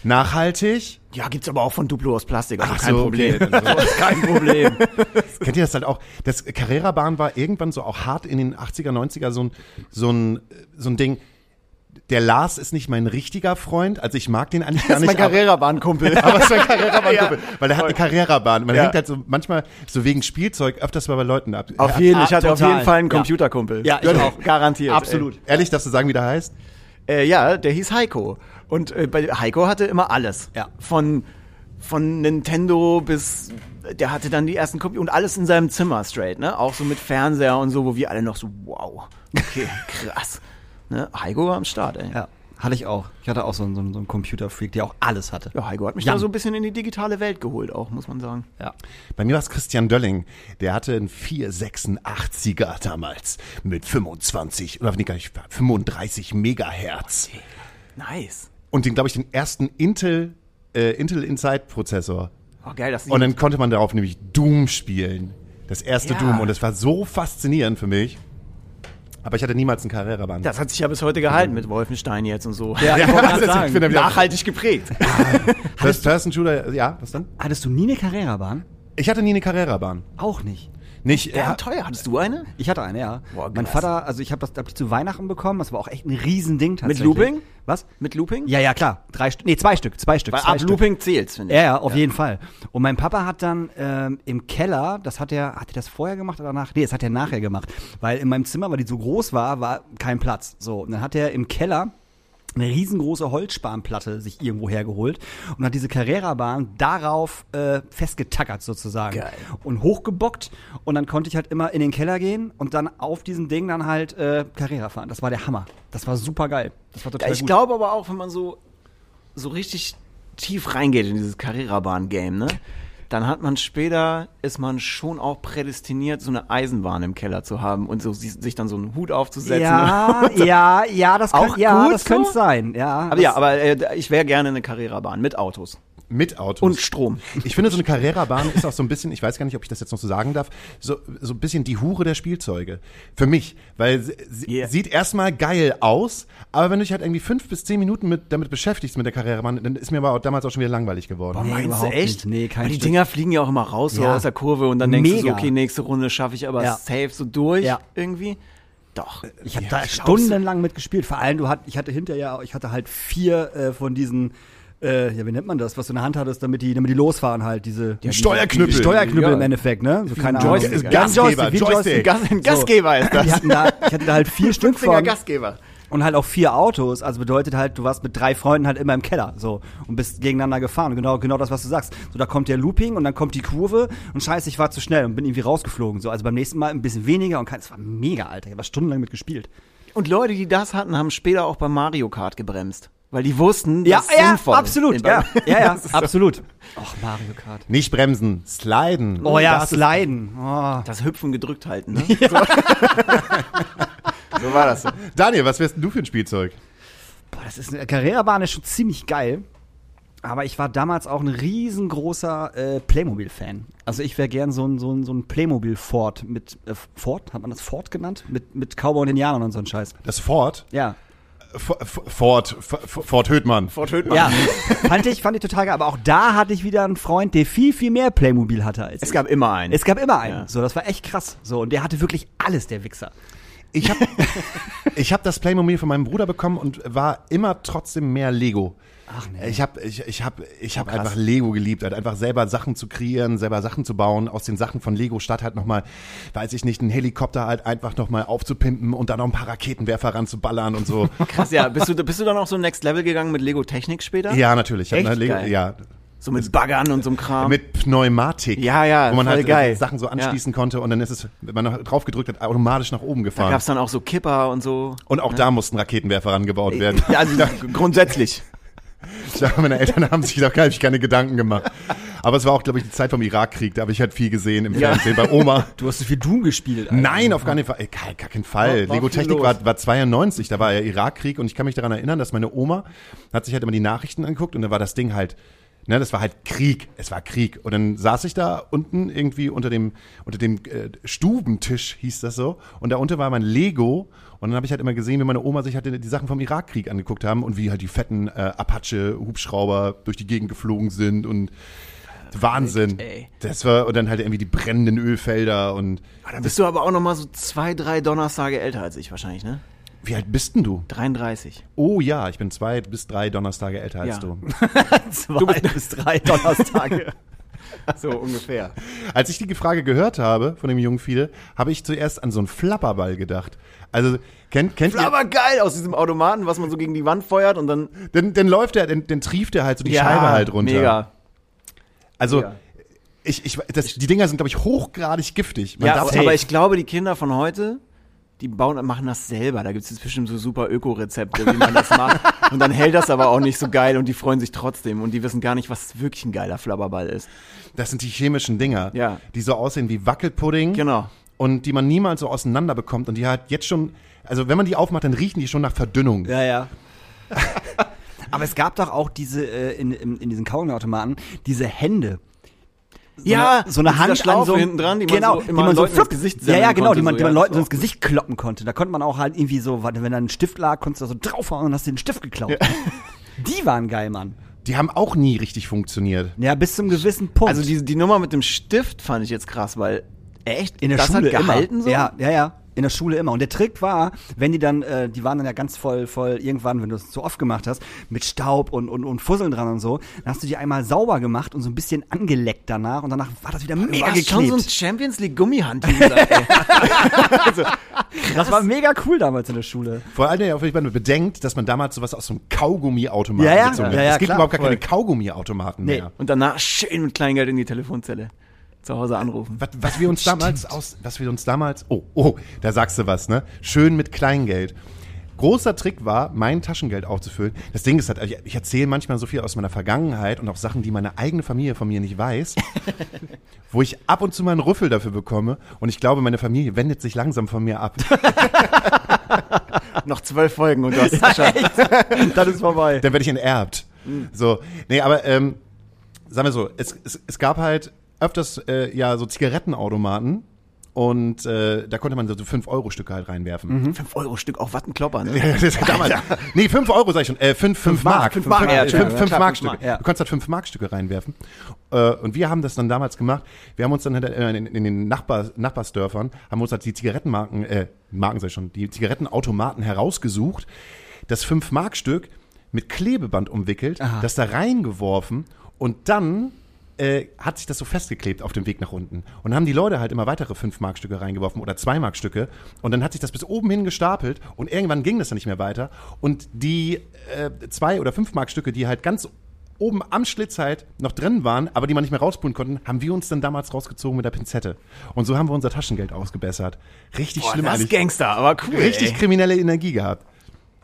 nachhaltig. Ja, gibt's aber auch von Duplo aus Plastik, also Ach kein so, Problem. [laughs] okay, ist kein Problem. [laughs] Kennt ihr das halt auch? Das Carrera-Bahn war irgendwann so auch hart in den 80er, 90er so ein, so ein, so ein Ding. Der Lars ist nicht mein richtiger Freund, also ich mag den eigentlich gar Das ist nicht. mein aber- Carrera-Bahn-Kumpel. [laughs] Aber es ist ein Carrera-Bahn, weil der hat eine Carrera-Bahn. Man Ja. hängt halt so manchmal so wegen Spielzeug öfters mal bei Leuten ab. Auf jeden, ich hatte auf total. jeden Fall einen Ja. Computerkumpel. Ja, ich auch. Garantiert. Absolut. Ehrlich, darfst du sagen, wie der heißt? Äh, ja, der hieß Heiko. Und äh, bei Heiko hatte immer alles. Ja. Von, von Nintendo bis, der hatte dann die ersten Computer und alles in seinem Zimmer straight, ne? Auch so mit Fernseher und so, wo wir alle noch so, wow, okay, [laughs] krass. Ne? Heiko war am Start, ey. Ja, hatte ich auch. Ich hatte auch so einen, so einen, Computerfreak, der auch alles hatte. Ja, Heiko hat mich Ja. da so ein bisschen in die digitale Welt geholt, auch, muss man sagen. Ja. Bei mir war es Christian Dölling. Der hatte einen 486er damals mit 25 oder nee, gar nicht 35 Megahertz Nice. Und den glaube ich den ersten Intel äh, Intel Inside Prozessor. Oh, geil, dass Und dann konnte man darauf nämlich Doom spielen. Das erste Ja. Doom und das war so faszinierend für mich. Aber ich hatte niemals einen Carrera-Bahn. das hat sich ja bis heute gehalten mit Wolfenstein jetzt und so. Ja, [laughs] ich wollte gerade das sagen. ich bin wieder- Nachhaltig geprägt. [laughs] First Person Shooter, ja, was dann? Hattest du nie eine Carrera-Bahn? Ich hatte nie eine Carrera-Bahn. Auch nicht. Nicht, Ja, äh, teuer. Hattest du eine? Ich hatte eine, ja. Boah, mein. Vater, also ich habe das hab ich zu Weihnachten bekommen, das war auch echt ein Riesending tatsächlich. Looping? Was? Mit Looping? Ja, ja, klar. Drei Stück, nee, zwei Stück, zwei Stück. Weil zwei ab Stück. Looping zählt's, finde ich. Ja, ja, auf jeden Fall. Und mein Papa hat dann ähm, im Keller, das hat er, hat er das vorher gemacht oder nach? Nee, das hat er nachher gemacht. Weil in meinem Zimmer, weil die so groß war, war kein Platz. So, und dann hat er im Keller eine riesengroße Holzspanplatte sich irgendwo hergeholt und hat diese Carrera-Bahn darauf äh, festgetackert sozusagen. Geil. Und hochgebockt und dann konnte ich halt immer in den Keller gehen und dann auf diesem Ding dann halt äh, Carrera fahren. Das war der Hammer. Das war super geil. Das war total Ja, ich gut. glaube aber auch, wenn man so, so richtig tief reingeht in dieses Carrera-Bahn-Game, ne? Dann hat man später, ist man schon auch prädestiniert, so eine Eisenbahn im Keller zu haben und so si- sich dann so einen Hut aufzusetzen. Ja, [laughs] ja, ja, das Auch könnte ja, das könnte so? sein. Ja, Aber ja, aber äh, ich wäre gerne eine Carrera-Bahn mit Autos. Mit Autos. Und Strom. Ich finde, so eine Carrera-Bahn ist auch so ein bisschen, ich weiß gar nicht, ob ich das jetzt noch so sagen darf, so, so ein bisschen die Hure der Spielzeuge. Für mich. Weil sie, Yeah. sieht erstmal geil aus, aber wenn du dich halt irgendwie fünf bis zehn Minuten mit, damit beschäftigst mit der Carrera-Bahn, dann ist mir aber auch damals auch schon wieder langweilig geworden. Nee, Meinst du echt? nicht. Nee, kein Weil die. Dinger fliegen ja auch immer raus so Ja. aus der Kurve und dann denkst du so, Mega. okay, nächste Runde schaffe ich aber Ja. safe so durch Ja. irgendwie. Doch. Ich habe Ja, da stundenlang mitgespielt. Vor allem, du hat, ich hatte hinterher, ich hatte halt vier äh, von diesen, äh, ja, wie nennt man das, was du in der Hand hattest, damit die, damit die losfahren halt, diese Die Steuerknüppel. die Steuerknüppel Ja. im Endeffekt, ne? So keine Joystick, Ahnung. ein Gasgeber, wie ein Joystick. Gas, ein Gastgeber ist Die das. hatten da, ich hatte da halt vier [laughs] Stück von Gastgeber. und halt auch vier Autos. Also bedeutet halt, du warst mit drei Freunden halt immer im Keller so und bist gegeneinander gefahren. Und genau, genau das, was du sagst. So, da kommt der Looping und dann kommt die Kurve und scheiße, ich war zu schnell und bin irgendwie rausgeflogen. So, also beim nächsten Mal ein bisschen weniger und kein, es war mega, Alter. Ich habe stundenlang mitgespielt. Und Leute, die das hatten, haben später auch bei Mario Kart gebremst. Weil die wussten, Ja, das ist ja, sinnvoll. absolut. Ja, ja, ja, [laughs] so- absolut. Ach, Mario Kart. Nicht bremsen, sliden. Oh ja, Das Sliden. Oh. Das Hüpfen gedrückt halten, ne? [laughs] So. [laughs] so war das. Daniel, was wärst denn du für ein Spielzeug? Boah, das ist eine Carrera-Bahn ist schon ziemlich geil. Aber ich war damals auch ein riesengroßer äh, Playmobil-Fan. Also ich wäre gern so ein, so ein, so ein Playmobil-Ford mit äh, Ford, hat man das Ford genannt? Mit, mit Cowboy und Indianern und so ein Scheiß. Das Ford? Ja. Ford, Ford Höhtmann. Fort Höhtmann. Ja, fand ich, fand ich total geil. Aber auch da hatte ich wieder einen Freund, der viel, viel mehr Playmobil hatte als Es ich. gab immer einen. Es gab immer einen. Ja. So, das war echt krass. So, und der hatte wirklich alles, der Wichser. Ich habe [laughs] ich hab das Playmobil von meinem Bruder bekommen und war immer trotzdem mehr Lego. Ach nee. Ich habe ich, ich hab, ich hab krass. einfach Lego geliebt, halt einfach selber Sachen zu kreieren, selber Sachen zu bauen, aus den Sachen von Lego statt halt nochmal, weiß ich nicht, einen Helikopter halt einfach nochmal aufzupimpen und dann noch ein paar Raketenwerfer ranzuballern und so. [laughs] Krass, ja. Bist du, bist du dann auch so Next Level gegangen mit Lego Technik später? ja, natürlich. Echt Lego, geil. ja, So mit Baggern und so einem Kram. mit Pneumatik. Ja, ja, Wo man halt geil. Sachen so anschließen konnte und dann ist es, wenn man noch drauf gedrückt hat, automatisch nach oben da gefahren. gab's dann auch so Kipper und so. und auch da mussten Raketenwerfer rangebaut werden. [laughs] Ja, also grundsätzlich. Ich glaube, meine Eltern haben sich da gar nicht keine Gedanken gemacht. Aber es war auch, glaube ich, die Zeit vom Irakkrieg. Da habe ich halt viel gesehen im Ja. Fernsehen bei Oma. Du hast so viel Doom gespielt. Alter. Nein, auf gar, nicht, gar, gar keinen Fall. War- war Lego Technik war, war 92, da war ja Irakkrieg und ich kann mich daran erinnern, dass meine Oma hat sich halt immer die Nachrichten angeguckt und da war das Ding halt, ne, das war halt Krieg. Es war Krieg. Und dann saß ich da unten irgendwie unter dem, unter dem äh, Stubentisch, hieß das so. Und da unten war mein Lego und dann habe ich halt immer gesehen, wie meine Oma sich halt die, Sachen vom Irakkrieg angeguckt haben und wie halt die fetten äh, Apache-Hubschrauber durch die Gegend geflogen sind und Wahnsinn. ey. Das war, und dann halt irgendwie die brennenden Ölfelder und Da bist du aber auch noch mal so zwei, drei Donnerstage älter als ich wahrscheinlich, ne? wie alt bist denn du? 33. Oh ja, ich bin zwei bis drei Donnerstage älter als Ja. du. [laughs] Zwei [laughs] bis drei Donnerstage. [laughs] So ungefähr. Als ich die Frage gehört habe von dem jungen Fiede, habe ich zuerst an so einen Flapperball gedacht. Also, kennt, kennt ihr, Aber geil aus diesem Automaten, was man so gegen die Wand feuert und dann. dann, dann läuft der, dann, dann trieft der halt so die Scheibe halt runter. Mega. Also, mega. ich, ich, das, die Dinger sind, glaube ich, hochgradig giftig. Man Ja, aber, aber ich glaube, die Kinder von heute, die bauen, machen das selber. Da gibt es bestimmt so super Öko-Rezepte, wie man das macht. [laughs] Und dann hält das aber auch nicht so geil und die freuen sich trotzdem und die wissen gar nicht, was wirklich ein geiler Flabberball ist. das sind die chemischen Dinger, Ja. die so aussehen wie Wackelpudding. Genau. Und die man niemals so auseinander bekommt und die halt jetzt schon, also wenn man die aufmacht, dann riechen die schon nach Verdünnung. Ja, ja. [laughs] Aber es gab doch auch diese, äh, in, in, in diesen Kaugummiautomaten, diese Hände. So Ja, eine, so eine Hand Schlaufe an so, hinten dran, die man genau, so die man so flupp- Gesicht Ja, ja, genau, die konnte, man, so, die man ja, Leuten so ins. Gesicht kloppen konnte. Da konnte man auch halt irgendwie so, warte, wenn da ein Stift lag, konntest du da so draufhauen und hast den Stift geklaut. [laughs] Die waren geil, Mann. Die haben auch nie richtig funktioniert. Ja, bis zum gewissen Punkt. Also die, die Nummer mit dem Stift fand ich jetzt krass, weil echt in der das Schule hat gehalten immer. so. Ja, ja, ja. In der Schule immer. Und der Trick war, wenn die dann, äh, die waren dann ja ganz voll, voll irgendwann, wenn du es zu oft gemacht hast, mit Staub und, und, und Fusseln dran und so, dann hast du die einmal sauber gemacht und so ein bisschen angeleckt danach und danach war das wieder mega War gekommen so ein geklebt. Champions League Gummihandtuch. ey. [laughs] Das war mega cool damals in der Schule. Vor allem, ja, wenn man bedenkt, dass man damals sowas aus so einem Kaugummiautomaten Ja, ja. gezogen Ja, hat. ja, es gibt klar, überhaupt gar voll. keine Kaugummiautomaten Nee. mehr. Und danach schön mit Kleingeld in die Telefonzelle. Zu Hause anrufen. Was, was wir uns [laughs] damals aus, was wir uns damals, oh, oh, da sagst du was, ne? Schön mit Kleingeld. Großer Trick war, mein Taschengeld aufzufüllen. Das Ding ist halt, ich, erzähle manchmal so viel aus meiner Vergangenheit und auch Sachen, die meine eigene Familie von mir nicht weiß, [laughs] wo ich ab und zu mal einen Rüffel dafür bekomme und ich glaube, meine Familie wendet sich langsam von mir ab. [laughs] Noch zwölf Folgen und du hast es geschafft. Dann ist vorbei. Dann werde ich enterbt. So, nee, aber ähm, sagen wir so, es, es, es gab halt öfters äh, ja so Zigarettenautomaten und äh, da konnte man so 5-Euro-Stücke halt reinwerfen. 5 Euro Stück auf Wattenklopper, ne? [laughs] Ja, das damals, nee, 5 Euro sag ich schon, äh, 5, 5 Mark. Fünf Mark, ja, fünf, Entschuldigung, fünf ja, Mark fünf Mark, Stücke. ja. Du konntest halt 5 Mark Stücke reinwerfen. Äh, und wir haben das dann damals gemacht. Wir haben uns dann halt, äh, in, in den Nachbar, Nachbarsdörfern, haben uns halt die Zigarettenmarken, äh, Marken sag ich schon, die Zigarettenautomaten herausgesucht, das 5 Mark Stück mit Klebeband umwickelt, das da reingeworfen und dann äh, hat sich das so festgeklebt auf dem Weg nach unten. Und dann haben die Leute halt immer weitere 5-Mark-Stücke reingeworfen oder 2-Mark-Stücke. Und dann hat sich das bis oben hin gestapelt und irgendwann ging das dann nicht mehr weiter. Und die äh, 2- oder 5-Mark-Stücke, die halt ganz oben am Schlitz halt noch drin waren, aber die man nicht mehr rauspulen konnten, haben wir uns dann damals rausgezogen mit der Pinzette. Und so haben wir unser Taschengeld ausgebessert. Richtig Boah, schlimm das ist eigentlich. Gangster, aber cool. Richtig ey. kriminelle Energie gehabt.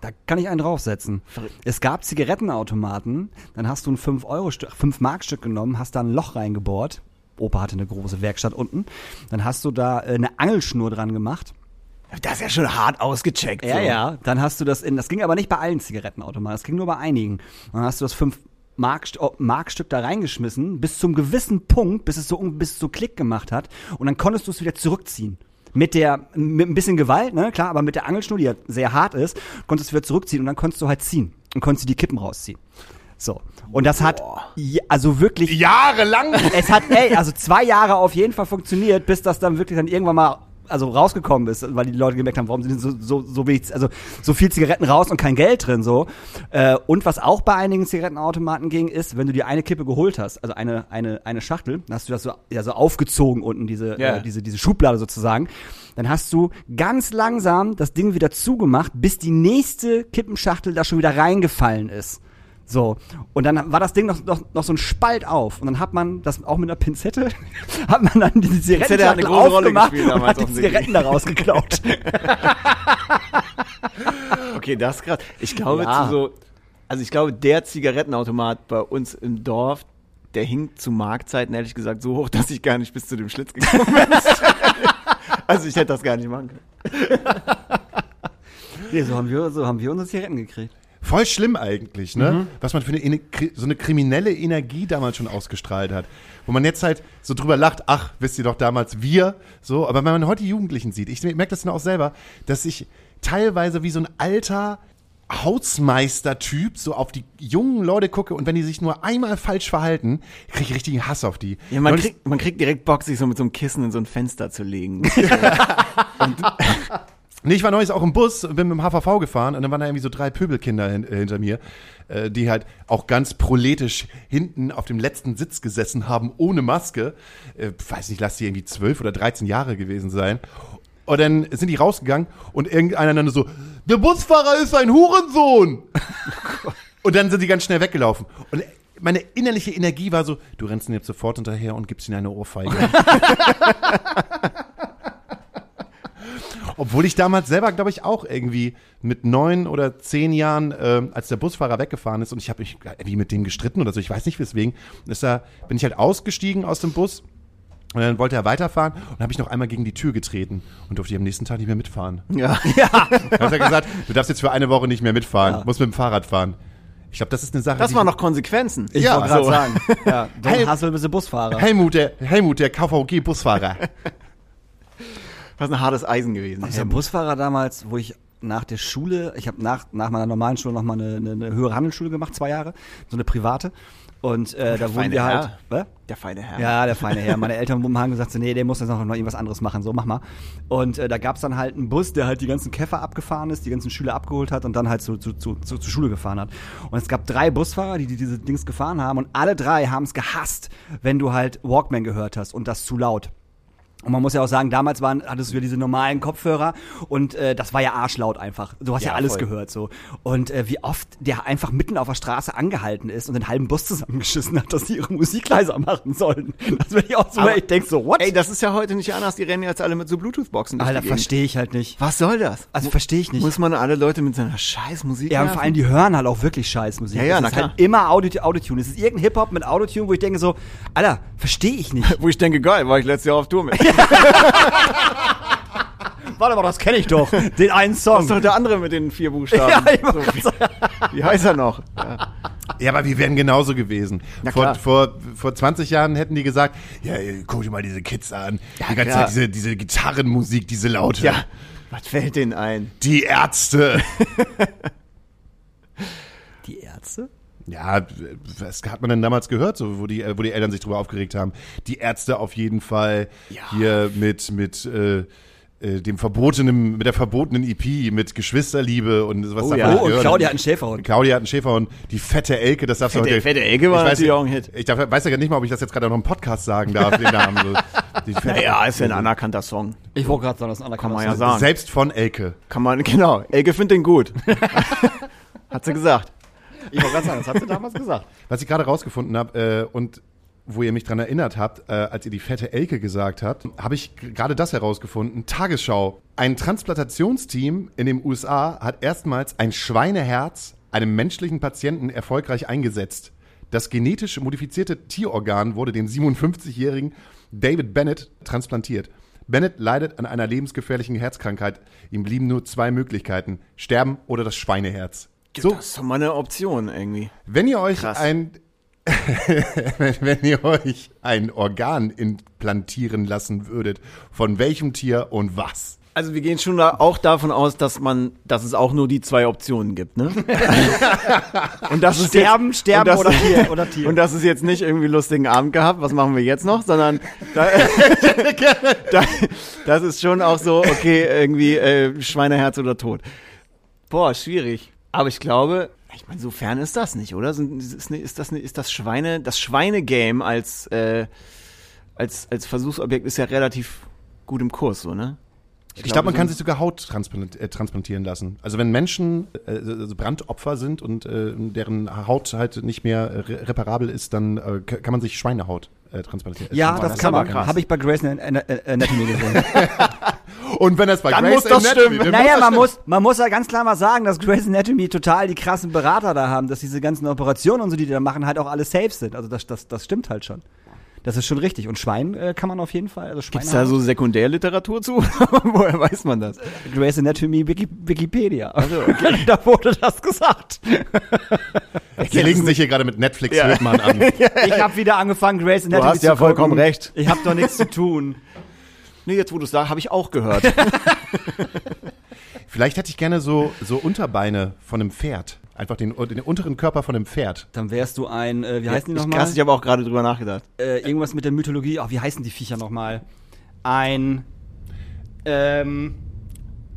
Da kann ich einen draufsetzen. Es gab Zigarettenautomaten, dann hast du ein 5-Euro-Stück, 5-Mark-Stück genommen, hast da ein Loch reingebohrt. Opa hatte eine große Werkstatt unten. Dann hast du da äh, eine Angelschnur dran gemacht. Das ist ja schon hart ausgecheckt. Ja, so. ja. Dann hast du das in, das ging aber nicht bei allen Zigarettenautomaten, das ging nur bei einigen. Dann hast du das 5 Mark, oh, Markstück da reingeschmissen, bis zum gewissen Punkt, bis es so, bis es so Klick gemacht hat. Und dann konntest du es wieder zurückziehen. Mit der, mit ein bisschen Gewalt, ne, klar, aber mit der Angelschnur, die ja sehr hart ist, konntest du wieder zurückziehen und dann konntest du halt ziehen. Und konntest die Kippen rausziehen. So. Und das hat, also wirklich, Jahrelang! es hat, ey, also zwei Jahre auf jeden Fall funktioniert, bis das dann wirklich dann irgendwann mal also rausgekommen ist, weil die Leute gemerkt haben, warum sind so, so, so wenig, also so viel Zigaretten raus und kein Geld drin so. Äh, und was auch bei einigen Zigarettenautomaten ging, ist, wenn du dir eine Kippe geholt hast, also eine, eine, eine Schachtel, dann hast du das so, ja, so aufgezogen unten, diese, Ja. äh, diese, diese Schublade sozusagen. Dann hast du ganz langsam das Ding wieder zugemacht, bis die nächste Kippenschachtel da schon wieder reingefallen ist. So, und dann war das Ding noch, noch, noch so ein Spalt auf. Und dann hat man das auch mit einer Pinzette, [laughs] hat man dann eine Zigarettenschachtel große Rolle aufgemacht gespielt und hat die. Zigaretten da rausgeklaut. [laughs] Okay, das ist krass. Ich glaube, Ja. so, also ich glaube, der Zigarettenautomat bei uns im Dorf, der hing zu Marktzeiten ehrlich gesagt so hoch, [laughs] dass ich gar nicht bis zu dem Schlitz gekommen bin. also ich hätte das gar nicht machen können. nee, so haben wir, so haben wir unsere Zigaretten gekriegt. Voll schlimm eigentlich, ne? Was man für eine, so eine kriminelle Energie damals schon ausgestrahlt hat. Wo man jetzt halt so drüber lacht, ach, wisst ihr doch damals, wir, so. Aber wenn man heute Jugendlichen sieht, ich merke das dann auch selber, dass ich teilweise wie so ein alter Hausmeister-Typ so auf die jungen Leute gucke und wenn die sich nur einmal falsch verhalten, kriege ich richtigen Hass auf die. Ja, man, kriegt, man kriegt direkt Bock, sich so mit so einem Kissen in so ein Fenster zu legen. [laughs] Nee, ich war neulich auch im Bus, bin mit dem HVV gefahren und dann waren da irgendwie so drei Pöbelkinder hin, äh, hinter mir, äh, die halt auch ganz proletisch hinten auf dem letzten Sitz gesessen haben, ohne Maske. Äh, weiß nicht, lass die irgendwie zwölf oder 13 Jahre gewesen sein. Und dann sind die rausgegangen und irgendeiner dann so, der Busfahrer ist ein Hurensohn! [laughs] und dann sind die ganz schnell weggelaufen. Und meine innerliche Energie war so, du rennst ihm jetzt sofort hinterher und gibst ihm eine Ohrfeige. [laughs] Obwohl ich damals selber, glaube ich, auch irgendwie mit neun oder zehn Jahren, ähm, als der Busfahrer weggefahren ist und ich habe mich irgendwie mit dem gestritten oder so, ich weiß nicht weswegen, ist da, bin ich halt ausgestiegen aus dem Bus und dann wollte er weiterfahren und habe ich noch einmal gegen die Tür getreten und durfte am nächsten Tag nicht mehr mitfahren. [laughs] ja. Dann hat er gesagt, du darfst jetzt für eine Woche nicht mehr mitfahren, musst mit dem Fahrrad fahren. Ich glaube, das ist eine Sache. Das waren noch Konsequenzen. Ich Ja, wollte gerade so. sagen. [laughs] Ja, don't Hey- hustle, bist du Busfahrer. Helmut, der, Helmut, der KVG-Busfahrer. [laughs] Das ist ein hartes Eisen gewesen. Also der Busfahrer damals, wo ich nach der Schule, ich habe nach, nach meiner normalen Schule noch mal eine, eine, eine höhere Handelsschule gemacht, zwei Jahre, so eine private. Und äh, da wurden wir halt. Herr. Was? Der feine Herr. Ja, der feine Herr. Meine Eltern haben gesagt, so, nee, der muss jetzt noch, irgendwas anderes machen, so mach mal. Und äh, da gab's dann halt einen Bus, der halt die ganzen Käfer abgefahren ist, die ganzen Schüler abgeholt hat und dann halt zu, zu, zu, zu, zur Schule gefahren hat. Und es gab drei Busfahrer, die, die diese Dings gefahren haben und alle drei haben es gehasst, wenn du halt Walkman gehört hast und das zu laut. Und man muss ja auch sagen, damals waren, hattest du ja diese normalen Kopfhörer und äh, das war ja arschlaut einfach. Du hast ja, Ja, alles voll. gehört so. Und äh, wie oft der einfach mitten auf der Straße angehalten ist und den halben Bus zusammengeschissen hat, dass sie ihre Musik leiser machen sollen. Das will ich auch so, Aber- ich denk so, what? Ey, das ist ja heute nicht anders. Die rennen jetzt alle mit so Bluetooth-Boxen Alter, die verstehe ich halt nicht. Was soll das? Also verstehe ich nicht. Muss man alle Leute mit seiner scheiß Musik ja, und vor allem, die hören halt auch wirklich Scheißmusik. Ja, ja, das na ist klar. halt immer Audio Autotune. Es ist irgendein Hip-Hop mit Autotune, wo ich denke so, Alter, verstehe ich nicht. [laughs] Wo ich denke, geil, war ich letztes Jahr auf Tour mit. [laughs] [laughs] Warte mal, das kenne ich doch. Den einen Song. ist doch der andere mit den vier Buchstaben? [laughs] Ja, so, wie, wie heißt er noch? Ja. Ja, aber wir wären genauso gewesen. Vor, vor, vor 20 Jahren hätten die gesagt, ja, guck dir mal diese Kids an. die ganze klar. Zeit diese, diese Gitarrenmusik, diese Laute. Ja, was fällt denen ein? Die Ärzte. [laughs] Die? Ja, was hat man denn damals gehört, so, wo, die, wo die Eltern sich drüber aufgeregt haben? Die Ärzte auf jeden Fall hier mit, mit äh, äh, dem verbotenen, mit der verbotenen EP, mit Geschwisterliebe und sowas. Oh ja. Oh, und. Claudia hat einen Schäferhund. Claudia hat einen Schäferhund. Die fette Elke, das darfst du heute. Fette Elke war Ich weiß auch ein Hit. Ich darf, weiß ja nicht mal, ob ich das jetzt gerade noch im Podcast sagen darf, den Namen. So. [laughs] Die fette Ja, ist ja ein anerkannter Song. Ich wollte gerade sagen, das ist ein Kann man ja anderer sagen. Selbst von Elke. Kann man, [laughs] genau. Elke findet den gut. [laughs] Hat sie gesagt. Ich wollte gerade sagen, das hat sie damals gesagt. Was ich gerade rausgefunden habe äh, und wo ihr mich dran erinnert habt, äh, als ihr die fette Elke gesagt habt, habe ich gerade das herausgefunden. Tagesschau. Ein Transplantationsteam in den USA hat erstmals ein Schweineherz einem menschlichen Patienten erfolgreich eingesetzt. Das genetisch modifizierte Tierorgan wurde dem 57-jährigen David Bennett transplantiert. Bennett leidet an einer lebensgefährlichen Herzkrankheit. Ihm blieben nur zwei Möglichkeiten: Sterben oder das Schweineherz. So, Das ist doch mal eine Option irgendwie. wenn ihr euch Krass. ein wenn, [laughs] wenn ihr euch ein Organ implantieren lassen würdet, von welchem Tier und was? Also wir gehen schon da auch davon aus, dass man, dass es auch nur die zwei Optionen gibt, ne? [laughs] und das Sterben, jetzt, sterben das, oder Tier, oder Tier. Und das ist jetzt nicht irgendwie lustigen Abend gehabt, was machen wir jetzt noch, sondern da, [laughs] da, das ist schon auch so, okay, irgendwie äh, Schweineherz oder Tod. Boah, schwierig. Aber ich glaube, ich meine, so fern ist das nicht, oder? Ist, das ist das Schweine, das Schweinegame als äh, als als Versuchsobjekt ist ja relativ gut im Kurs, so ne? Ich glaube, man kann sich sogar Haut transplant, äh, transplantieren lassen. Also wenn Menschen äh, also Brandopfer sind und äh, deren Haut halt nicht mehr äh, re- reparabel ist, dann äh, kann man sich Schweinehaut äh, transplantieren. Ja, das, ist kann man. krass. Habe ich bei Grey's An- An- An- Anatomy gesehen. [laughs] Und wenn das bei Dann Grey's muss das Anatomy- stimmen. dann naja, das man stimmen. muss, man muss ja ganz klar mal sagen, dass Grey's Anatomy total die krassen Berater da haben, dass diese ganzen Operationen und so, die die da machen, halt auch alle safe sind. Also das, das, das stimmt halt schon. Das ist schon richtig. Und Schwein äh, kann man auf jeden Fall. Also Gibt's da so Sekundärliteratur zu? [laughs] Woher weiß man das? Grey's Anatomy Wiki, Wikipedia. Also, [laughs] da wurde das gesagt. Die legen sich hier gerade mit Netflix Ja. An. [laughs] Ich habe wieder angefangen, Grey's Anatomy hast zu ja vollkommen gucken. recht. Ich habe doch nichts zu tun. Nee, jetzt wo du es sagst, habe ich auch gehört. [laughs] Vielleicht hätte ich gerne so, so Unterbeine von einem Pferd. Einfach den, den unteren Körper von einem Pferd. Dann wärst du ein, äh, wie heißen die ich, nochmal? krass, ich habe auch gerade drüber nachgedacht. äh, irgendwas mit der Mythologie. Ach, wie heißen die Viecher nochmal? Ein, ähm,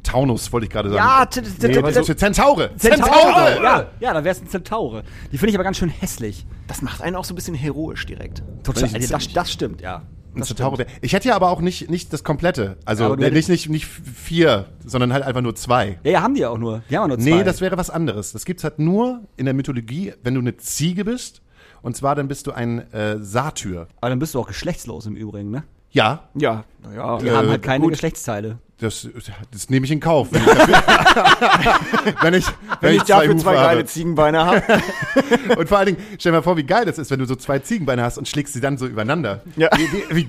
Taunus wollte ich gerade sagen. ja, t- t- t- Nee, t- aber so Zentaure. Zentaure! Ja, ja, da wär's ein Zentaure. Die finde ich aber ganz schön hässlich. Das macht einen auch so ein bisschen heroisch direkt. Total. Ich Das, das stimmt, ja. Ein wär- Ich hätte ja aber auch nicht, nicht das komplette. Also hättest- nicht, nicht, nicht vier, sondern halt einfach nur zwei. Ja, ja, haben die ja auch nur. Die haben ja nur zwei. Nee, das wäre was anderes. Das gibt's halt nur in der Mythologie, wenn du eine Ziege bist. Und zwar dann bist du ein äh, Satyr. aber dann bist du auch geschlechtslos im Übrigen, ne? Ja, Ja, naja. Die Äh, haben halt keine gut. Geschlechtsteile. das, das nehme ich in Kauf. [laughs] Wenn ich dafür, [laughs] wenn ich, Wenn ich dafür zwei habe. geile Ziegenbeine habe. [laughs] Und vor allen Dingen, stell dir mal vor, wie geil das ist, wenn du so zwei Ziegenbeine hast und schlägst sie dann so übereinander. Ja. Wie, wie, wie,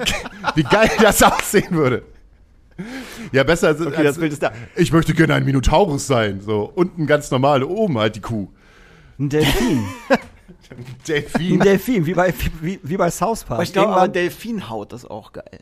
wie geil das aussehen würde. Ja, besser als, Okay, das Bild ist da. Ich möchte gerne ein Minotaurus sein. So, unten ganz normal, oben halt die Kuh. Ein Delfin. [laughs] ein Delfin. Delfin, wie bei, wie, wie bei South Park. Aber ich glaube, aber Delfinhaut ist auch geil.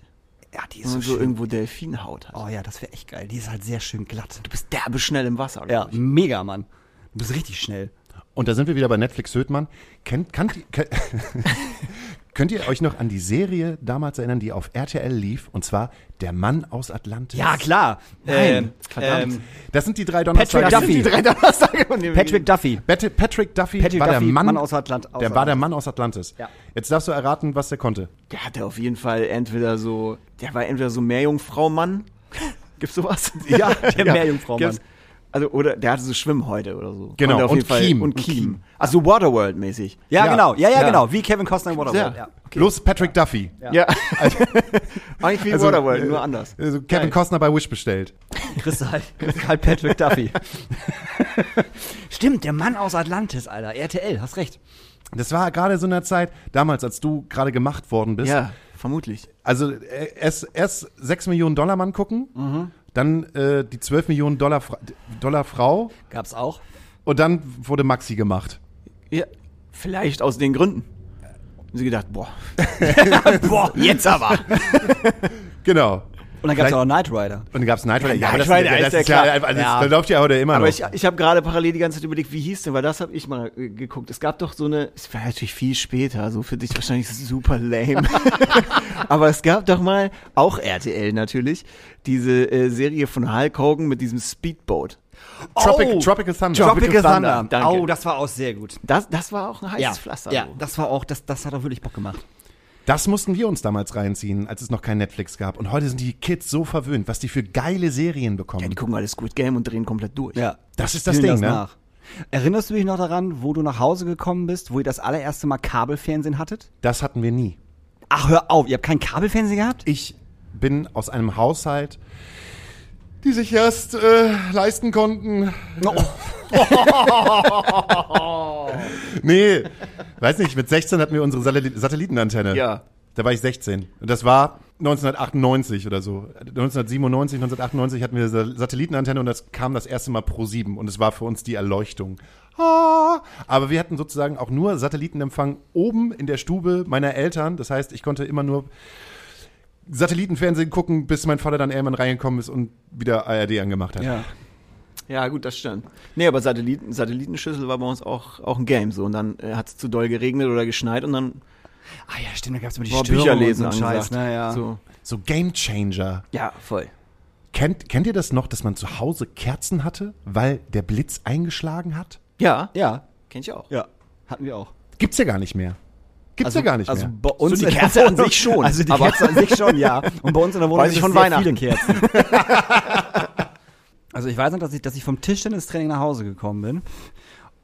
ja, die ist Wenn so man so schön. irgendwo Delfinhaut hat. Oh ja, das wäre echt geil. Die ist halt sehr schön glatt. Du bist derbe schnell im Wasser. Ja, ich. mega, Mann. Du bist richtig schnell. Und da sind wir wieder bei Netflix Södmann. Kennt, kannt, kennt, [laughs] [laughs] könnt ihr euch noch an die Serie damals erinnern, die auf RTL lief? Und zwar Der Mann aus Atlantis. Ja, klar. Nein, Ähm, verdammt. ähm, Das sind die drei Patrick Donnerstage. Duffy. Die drei Donnerstage von dem Patrick Duffy. Patrick, Patrick Duffy Patrick war Duffy, der Mann, Mann aus Atlant- aus der war der Atlantis. Mann aus Atlantis. Ja. Jetzt darfst du erraten, was der konnte. Der hatte auf jeden Fall entweder so, der war entweder so Meerjungfrau-Mann. [laughs] Gibt's sowas? Ja, [laughs] der Meerjungfrau-Mann. Also, oder der hatte so Schwimmhäute oder so. Genau, Konnte auf und jeden Fall- Kiem. Und Und Kiem. Also Waterworld-mäßig. Ja, Ja. genau. Ja, ja, Ja. genau. Wie Kevin Costner in Waterworld. Ja. Ja. Los, Patrick Duffy. Ja. Eigentlich wie Also, Waterworld, äh, nur anders. Also Kevin Geil. Costner bei Wish bestellt. Halt, du halt Patrick Duffy. [laughs] Stimmt, der Mann aus Atlantis, Alter. RTL, hast recht. Das war gerade so in der Zeit, damals, als du gerade gemacht worden bist. Ja, vermutlich. Also äh, erst, erst 6 Millionen Dollar Mann gucken, Mhm. Dann äh, die 12 Millionen Dollar, Fra Dollar Frau Gab's auch. und dann wurde Maxi gemacht. Ja. Vielleicht aus den Gründen. Und sie gedacht, boah, [laughs] boah, jetzt aber. [laughs] Genau. Und dann gab es auch noch Knight Rider. Und dann gab es Night Rider. Ja, aber das, Knight Rider das ist ja ist ja, klar. also, Ja. da läuft ja heute immer Aber noch. ich, ich habe gerade parallel die ganze Zeit überlegt, wie hieß denn, weil das habe ich mal äh, geguckt. Es gab doch so eine, es war natürlich viel später, so für dich wahrscheinlich super lame. [laughs] [laughs] Aber es gab doch mal, auch RTL natürlich, diese äh, Serie von Hulk Hogan mit diesem Speedboat. Tropic, Oh. Tropical Thunder. Tropical Thunder. Danke. Oh, das war auch sehr gut. Das, das war auch ein heißes Ja, Pflaster. ja, das war auch, das, das hat auch wirklich Bock gemacht. Das mussten wir uns damals reinziehen, als es noch kein Netflix gab. Und heute sind die Kids so verwöhnt, was die für geile Serien bekommen. Ja, die gucken alle Squid Game und drehen komplett durch. Ja, Das ist das Ding, ne? nach. Erinnerst du dich noch daran, wo du nach Hause gekommen bist, wo ihr das allererste Mal Kabelfernsehen hattet? Das hatten wir nie. Ach, hör auf, ihr habt kein Kabelfernsehen gehabt? Ich bin aus einem Haushalt, die sich erst äh, leisten konnten. [laughs] nee, weiß nicht, mit 16 hatten wir unsere Satelli- Satellitenantenne. Ja. Da war ich 16. Und das war 1998 oder so. 1997, 1998 hatten wir Sa- Satellitenantenne und das kam das erste Mal pro 7 und es war für uns die Erleuchtung. Ah, aber wir hatten sozusagen auch nur Satellitenempfang oben in der Stube meiner Eltern. Das heißt, ich konnte immer nur Satellitenfernsehen gucken, bis mein Vater dann irgendwann reingekommen ist und wieder ARD angemacht hat. Ja. Ja, gut, das stimmt. Nee, aber Satelliten, Satellitenschüssel war bei uns auch, auch ein Game so. Und dann äh, hat es zu doll geregnet oder geschneit und dann Ah ja, stimmt, da gab es immer die war Störungen Bücherlesen und. Scheiß, ne, ja. So. So Game Changer. Ja, voll. Kennt, kennt ihr das noch, dass man zu Hause Kerzen hatte, weil der Blitz eingeschlagen hat? Ja, Ja, kenn ich auch. ja, hatten wir auch. Gibt's ja gar nicht mehr. Gibt's ja gar nicht also mehr. bei uns die in der Kerze an Wohnung- sich schon, Also die aber- Kerze an sich schon, ja. Und bei uns in der [laughs] Wohnung Weiß ich gibt von sehr viele Weihnachten. Kerzen. [laughs] also ich weiß noch, dass ich, dass ich vom Tischtennistraining nach Hause gekommen bin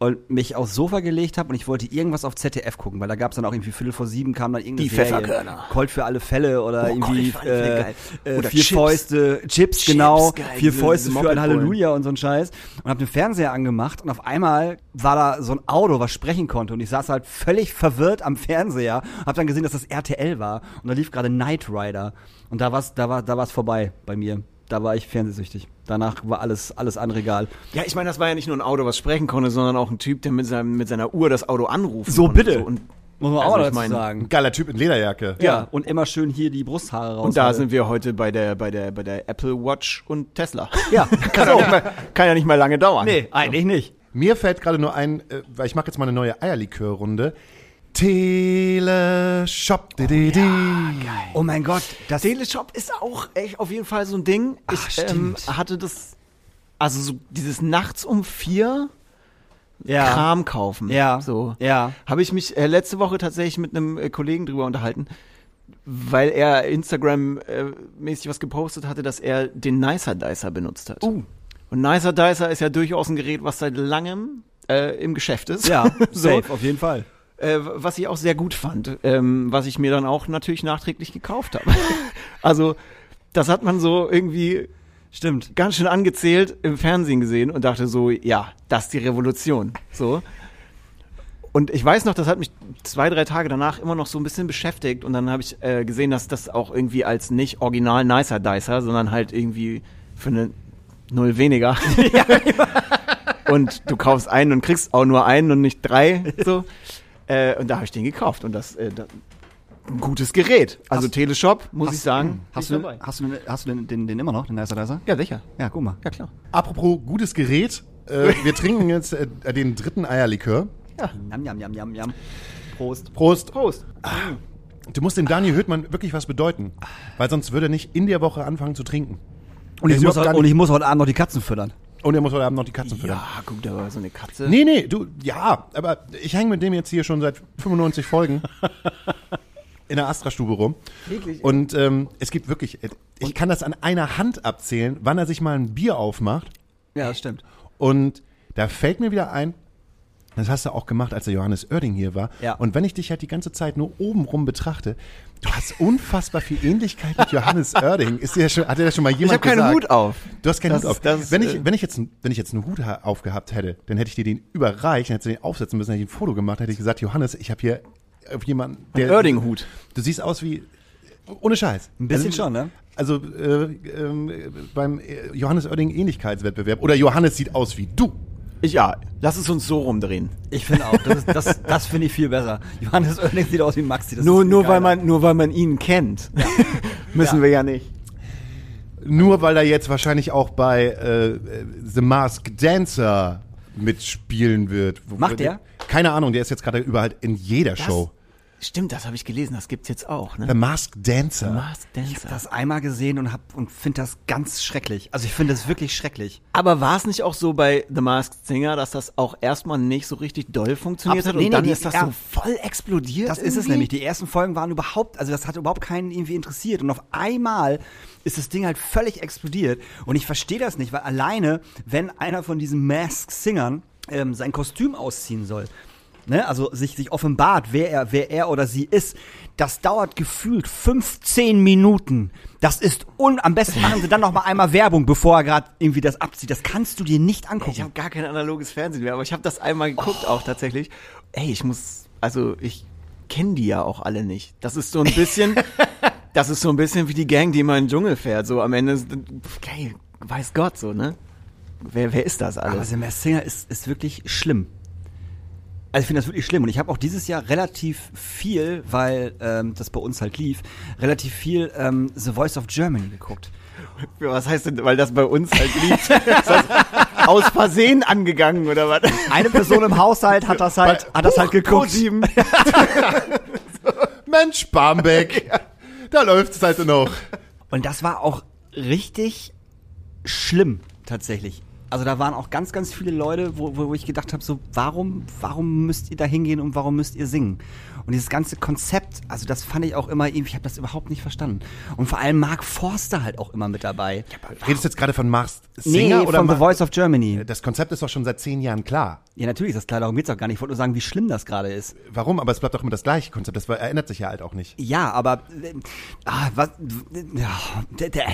und mich aufs Sofa gelegt habe und ich wollte irgendwas auf ZDF gucken, weil da gab es dann auch irgendwie Viertel vor sieben kam dann irgendeine Die. Pfefferkörner. Colt für alle Fälle oder Oh, irgendwie äh, äh, Oder vier Chips. Fäuste, Chips, Chips, genau, geil, vier Fäuste für ein. Halleluja und so ein Scheiß und habe den Fernseher angemacht und auf einmal war da so ein Auto, was sprechen konnte und ich saß halt völlig verwirrt am Fernseher, habe dann gesehen, dass das RTL war und da lief gerade Knight Rider und da war's, da war, da war's vorbei bei mir. Da war ich fernsehsüchtig. Danach war alles, alles an Regal. Ja, ich meine, das war ja nicht nur ein Auto, was sprechen konnte, sondern auch ein Typ, der mit, seinem, mit seiner Uhr das Auto anruft. So, bitte. und, Muss man Also auch ich dazu meine, sagen. Geiler Typ in Lederjacke. Ja, und immer schön hier die Brusthaare raus. und da sind wir heute bei der, bei der, bei der Apple Watch und Tesla. [laughs] Ja, kann, ja nicht mehr, kann ja nicht mehr lange dauern. Nee, eigentlich nicht. Mir fällt gerade nur ein, äh, weil ich mache jetzt mal eine neue Eierlikör-Runde. Teleshop. di, di. Oh mein Gott, das Teleshop ist auch echt auf jeden Fall so ein Ding. Ich Ach, ähm, stimmt. hatte das, also so dieses nachts um vier ja. Kram kaufen. Ja. So. Ja. Habe ich mich äh, letzte Woche tatsächlich mit einem äh, Kollegen drüber unterhalten, weil er Instagram-mäßig was gepostet hatte, dass er den Nicer Dicer benutzt hat. Uh. Und Nicer Dicer ist ja durchaus ein Gerät, was seit langem äh, im Geschäft ist. Ja, [laughs] so. safe, auf jeden Fall. Äh, was ich auch sehr gut fand, ähm, was ich mir dann auch natürlich nachträglich gekauft habe. [laughs] also, das hat man so irgendwie Stimmt. ganz schön angezählt im Fernsehen gesehen und dachte so, ja, das ist die Revolution. So. Und ich weiß noch, das hat mich zwei, drei Tage danach immer noch so ein bisschen beschäftigt und dann habe ich äh, gesehen, dass das auch irgendwie als nicht original Nicer Dicer, sondern halt irgendwie für eine Null weniger. [laughs] [laughs] und du kaufst einen und kriegst auch nur einen und nicht drei. So. Äh, und da habe ich den gekauft und das, äh, da, ein gutes Gerät. Also Hast- Teleshop, muss ich sagen. Hast du, hast du, den, hast du den, den, den immer noch, den Nicer Dicer? Ja, sicher. Ja, guck mal. Ja, klar. Apropos gutes Gerät. Äh, [laughs] wir trinken jetzt äh, den dritten Eierlikör. Jam, jam, jam, jam, jam. Prost. Prost. Prost. Du musst dem Daniel Höhtmann wirklich was bedeuten. Weil sonst würde er nicht in der Woche anfangen zu trinken. Und ich, muss, gar und ich muss heute Abend noch die Katzen füttern. Und er muss heute Abend noch die Katzen füttern. Ja, gut, aber so eine Katze. Nee, nee, du, ja, aber ich hänge mit dem jetzt hier schon seit 95 Folgen [laughs] in der Astra-Stube rum. Wirklich? Und ähm, es gibt wirklich, äh, ich kann das an einer Hand abzählen, wann er sich mal ein Bier aufmacht. Ja, das stimmt. Und da fällt mir wieder ein, das hast du auch gemacht, als der Johannes Oerding hier war. Ja. Und wenn ich dich halt die ganze Zeit nur obenrum betrachte, du hast unfassbar viel Ähnlichkeit mit Johannes Oerding. Ist dir schon, hat dir das schon mal jemand ich habe keinen gesagt? Hut auf. Du hast keinen Das Hut auf. das ist, wenn, äh, ich, wenn, ich jetzt, wenn ich jetzt einen Hut ha- aufgehabt hätte, dann hätte ich dir den überreicht, dann hättest du den aufsetzen müssen, hätte ich ein Foto gemacht, hätte ich gesagt, Johannes, ich habe hier auf jemanden, der... Oerding-Hut. Du siehst aus wie... Ohne Scheiß. Ein bisschen also, schon, ne? Also äh, ähm, beim äh, Johannes Oerding Ähnlichkeitswettbewerb oder Johannes sieht aus wie du. Ich, ja, lass es uns so rumdrehen. Ich finde auch, das, ist- das, das finde ich viel besser. Johannes Oerding sieht aus wie Maxi. Das nur nur weil man nur weil man ihn kennt. [laughs] Müssen Ja. wir ja nicht. Nur weil er jetzt wahrscheinlich auch bei äh, The Masked Dancer mitspielen wird. Macht der? Keine Ahnung, der ist jetzt gerade überall in jeder Show. Stimmt, das habe ich gelesen, das gibt's jetzt auch, The ne? Masked Dancer. Masked Ich Dancer. habe das einmal gesehen und hab und finde das ganz schrecklich. Also ich finde das wirklich schrecklich. Aber war es nicht auch so bei The Masked Singer, dass das auch erstmal nicht so richtig doll funktioniert Absolut. hat und Nee, nee, dann die- ist das ja. so voll explodiert? Das ist es irgendwie? nämlich. Die ersten Folgen waren überhaupt, also das hat überhaupt keinen irgendwie interessiert. Und auf einmal ist das Ding halt völlig explodiert. Und ich verstehe das nicht, weil alleine, wenn einer von diesen Mask-Singern ähm, sein Kostüm ausziehen soll, ne, also sich, sich offenbart, wer er, wer er oder sie ist, das dauert gefühlt 15 Minuten. Das ist un, am besten machen sie dann noch mal einmal Werbung, bevor er gerade irgendwie das abzieht. Das kannst du dir nicht angucken. Ich habe gar kein analoges Fernsehen mehr, aber ich habe das einmal geguckt auch tatsächlich. Ey, ich muss, also ich kenne die ja auch alle nicht. Das ist so ein bisschen, [laughs] das ist so ein bisschen wie die Gang, die immer in den Dschungel fährt. So am Ende, okay, weiß Gott so, ne? Wer, wer ist das Aber alles? The Masked Singer ist, ist wirklich schlimm. Also ich finde das wirklich schlimm und ich habe auch dieses Jahr relativ viel, weil ähm, das bei uns halt lief, relativ viel ähm, The Voice of Germany geguckt. Was heißt denn, weil das bei uns halt? Ist das aus Versehen angegangen oder was? Eine Person im Haushalt hat das halt, hat das halt geguckt. [laughs] Mensch, Barmbek. Da läuft's halt noch. Und das war auch richtig schlimm tatsächlich. Also da waren auch ganz, ganz viele Leute, wo, wo ich gedacht habe, so warum, warum müsst ihr da hingehen und warum müsst ihr singen? Und dieses ganze Konzept, also das fand ich auch immer ich habe das überhaupt nicht verstanden. Und vor allem Mark Forster halt auch immer mit dabei. Redest du jetzt gerade von Masked Singer nee, oder von The Ma- Voice of Germany. Das Konzept ist doch schon seit zehn Jahren klar. Ja, natürlich ist das klar, darum geht's auch gar nicht. Ich wollte nur sagen, wie schlimm das gerade ist. Warum? Aber es bleibt doch immer das gleiche Konzept. Das erinnert sich ja halt auch nicht. Ja, aber äh, ah, was, ja, der, der,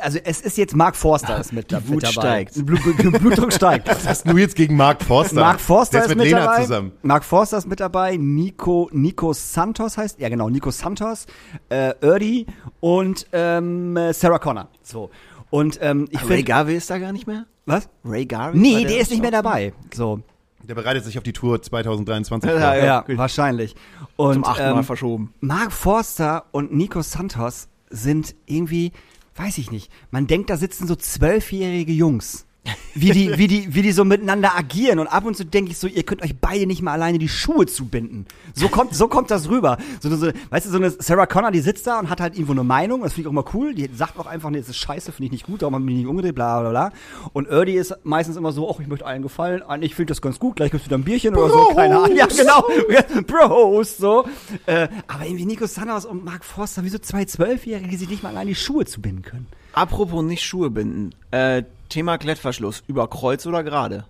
also es ist jetzt Mark Forster ist mit, Die mit Wut dabei. steigt. Blut, Blutdruck steigt. [laughs] Was hast du jetzt gegen Mark Forster? Mark Forster Der ist mit, mit Lena dabei. zusammen. Mark Forster ist mit dabei. Nico, Nico Santos heißt, ja genau, Nico Santos, äh, Erdi und ähm, äh, Sarah Connor. So. Und ähm, ich Ray finde. Garvey ist da gar nicht mehr? Was? Ray Garvey? Nee, War der ist nicht mehr dabei. So. Der bereitet sich auf die Tour 2023 [laughs] vor. Ja, Ja, ja, wahrscheinlich. Und, Zum achten Mal ähm, verschoben. Mark Forster und Nico Santos sind irgendwie, weiß ich nicht, man denkt, da sitzen so zwölfjährige Jungs. Wie die, wie die, wie die so miteinander agieren und ab und zu denke ich so, ihr könnt euch beide nicht mal alleine die Schuhe zubinden. So kommt, so kommt das rüber. So, so, weißt du, so eine Sarah Connor, die sitzt da und hat halt irgendwo eine Meinung, das finde ich auch immer cool. Die sagt auch einfach, nee, das ist scheiße, finde ich nicht gut, darum haben wir mich nicht umgedreht, bla, bla, bla. Und Erdi ist meistens immer so, ach, ich möchte allen gefallen, finde ich das ganz gut, gleich gibt's wieder ein Bierchen oder so, keine Ahnung. Ja, genau. [laughs] Bros, so. Äh, aber irgendwie Nico Santos und Mark Forster, wie so zwei Zwölfjährige, die sich nicht mal allein die Schuhe zubinden können. Apropos nicht Schuhe binden. Äh, Thema Klettverschluss. Über Kreuz oder gerade?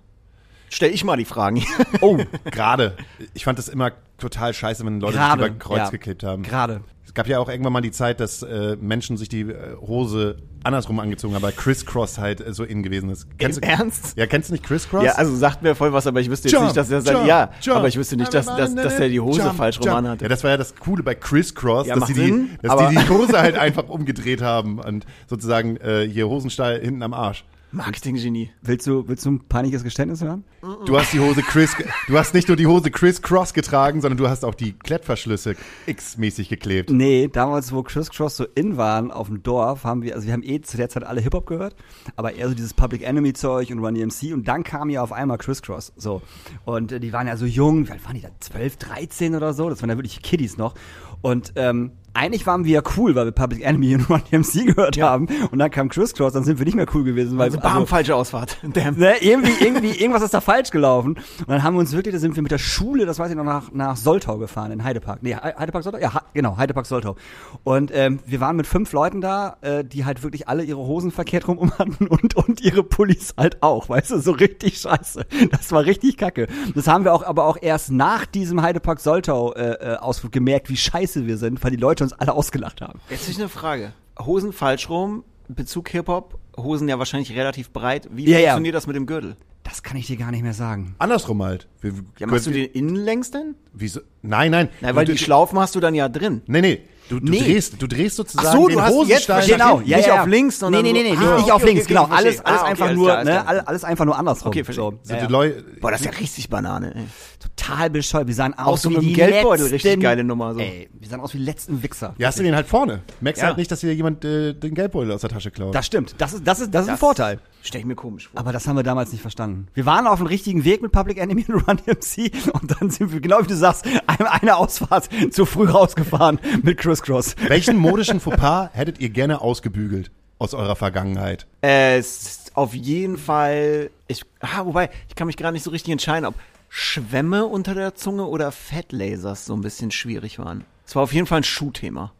Stell ich mal die Fragen. Oh, gerade. Ich fand das immer total scheiße, wenn Leute sich über Kreuz ja. geklebt haben. Gerade. Es gab ja auch irgendwann mal die Zeit, dass äh, Menschen sich die äh, Hose andersrum angezogen haben, weil Crisscross halt äh, so in gewesen ist. Kennst du, Ernst? Ja, kennst du nicht Crisscross? Ja, also sagt mir voll was, aber ich wüsste jetzt Jump, nicht, dass er jump, ja, jump. aber ich wüsste nicht, dass, dass, dass der die Hose Jump, falsch rum anhatte. Ja, das war ja das Coole bei Crisscross, Ja, dass, die, die, Sinn, dass die die Hose halt einfach umgedreht haben und sozusagen äh, hier Hosenstall hinten am Arsch. Marketing-Genie. Willst du, willst du ein peinliches Geständnis hören? Du hast die Hose Chris, du hast nicht nur die Hose Criss Cross getragen, sondern du hast auch die Klettverschlüsse X-mäßig geklebt. Nee, damals, wo Criss Cross so in waren auf dem Dorf, haben wir, also wir haben eh zu der Zeit alle Hip-Hop gehört, aber eher so dieses Public Enemy Zeug und Run DMC und dann kam ja auf einmal Criss Cross, so. Und äh, die waren ja so jung, wie alt waren die da? 12, 13 oder so? Das waren ja wirklich Kiddies noch. Und, ähm, eigentlich waren wir ja cool, weil wir Public Enemy und Run DMC gehört haben. Und dann kam Criss Cross, dann sind wir nicht mehr cool gewesen, weil Also, bam, falsche Ausfahrt. [laughs] Damn. Ne, irgendwie, irgendwie, irgendwas ist da falsch gelaufen. Und dann haben wir uns wirklich, da sind wir mit der Schule, das weiß ich noch, nach, nach Soltau gefahren, in Heidepark. Nee, He- Heidepark Soltau? Ja, genau, Heidepark Soltau. Und ähm, wir waren mit fünf Leuten da, äh, die halt wirklich alle ihre Hosen verkehrt rum um hatten [laughs] und, und ihre Pullis halt auch, weißt du, so richtig scheiße. Das war richtig kacke. Das haben wir auch aber auch erst nach diesem Heidepark Soltau äh, äh, Ausflug gemerkt, wie scheiße wir sind, weil die Leute uns alle ausgelacht haben. Jetzt ist eine Frage. Hosen falsch rum, Bezug Hip-Hop, Hosen ja wahrscheinlich relativ breit. Wie Ja, ja. funktioniert das mit dem Gürtel? Das kann ich dir gar nicht mehr sagen. Andersrum halt. Wir, Ja, machst du den innen längs denn? Wieso? Nein, nein. Na, weil Du- die Schlaufen hast du dann ja drin. Nee, nee. Du, du Nee. drehst, du drehst sozusagen Ach so, du den hast jetzt Hosenstein. Genau, Nicht ja, ja, auf links, sondern nee, nee, nee, nee, Ah, nicht okay, auf links, okay, genau. okay, alles, alles Ah, okay, einfach alles nur, ne, alles, einfach nur andersrum. Okay, verstehe. so, ja, die ja. Boah, das ist ja richtig Banane, ey. Total bescheuert. Wir sahen Auch aus so wie mit dem die Geldbeutel, letzten, richtig geile Nummer, so. Ey, wir sahen aus wie die letzten Wichser. ja, hast du den halt vorne. Merkst Ja. halt nicht, dass dir jemand äh, den Geldbeutel aus der Tasche klaut. Das stimmt. Das ist, das ist, das ist ein Vorteil. Stell ich mir komisch vor. Aber das haben wir damals nicht verstanden. Wir waren auf dem richtigen Weg mit Public Enemy und Run DMC und dann sind wir, genau wie du sagst, eine, eine Ausfahrt zu früh rausgefahren mit Crisscross. Welchen modischen Fauxpas hättet ihr gerne ausgebügelt aus eurer Vergangenheit? Äh, es ist auf jeden Fall. Ich, ah, wobei, ich kann mich gerade nicht so richtig entscheiden, ob Schwämme unter der Zunge oder Fettlasers so ein bisschen schwierig waren. Es war auf jeden Fall ein Schuhthema.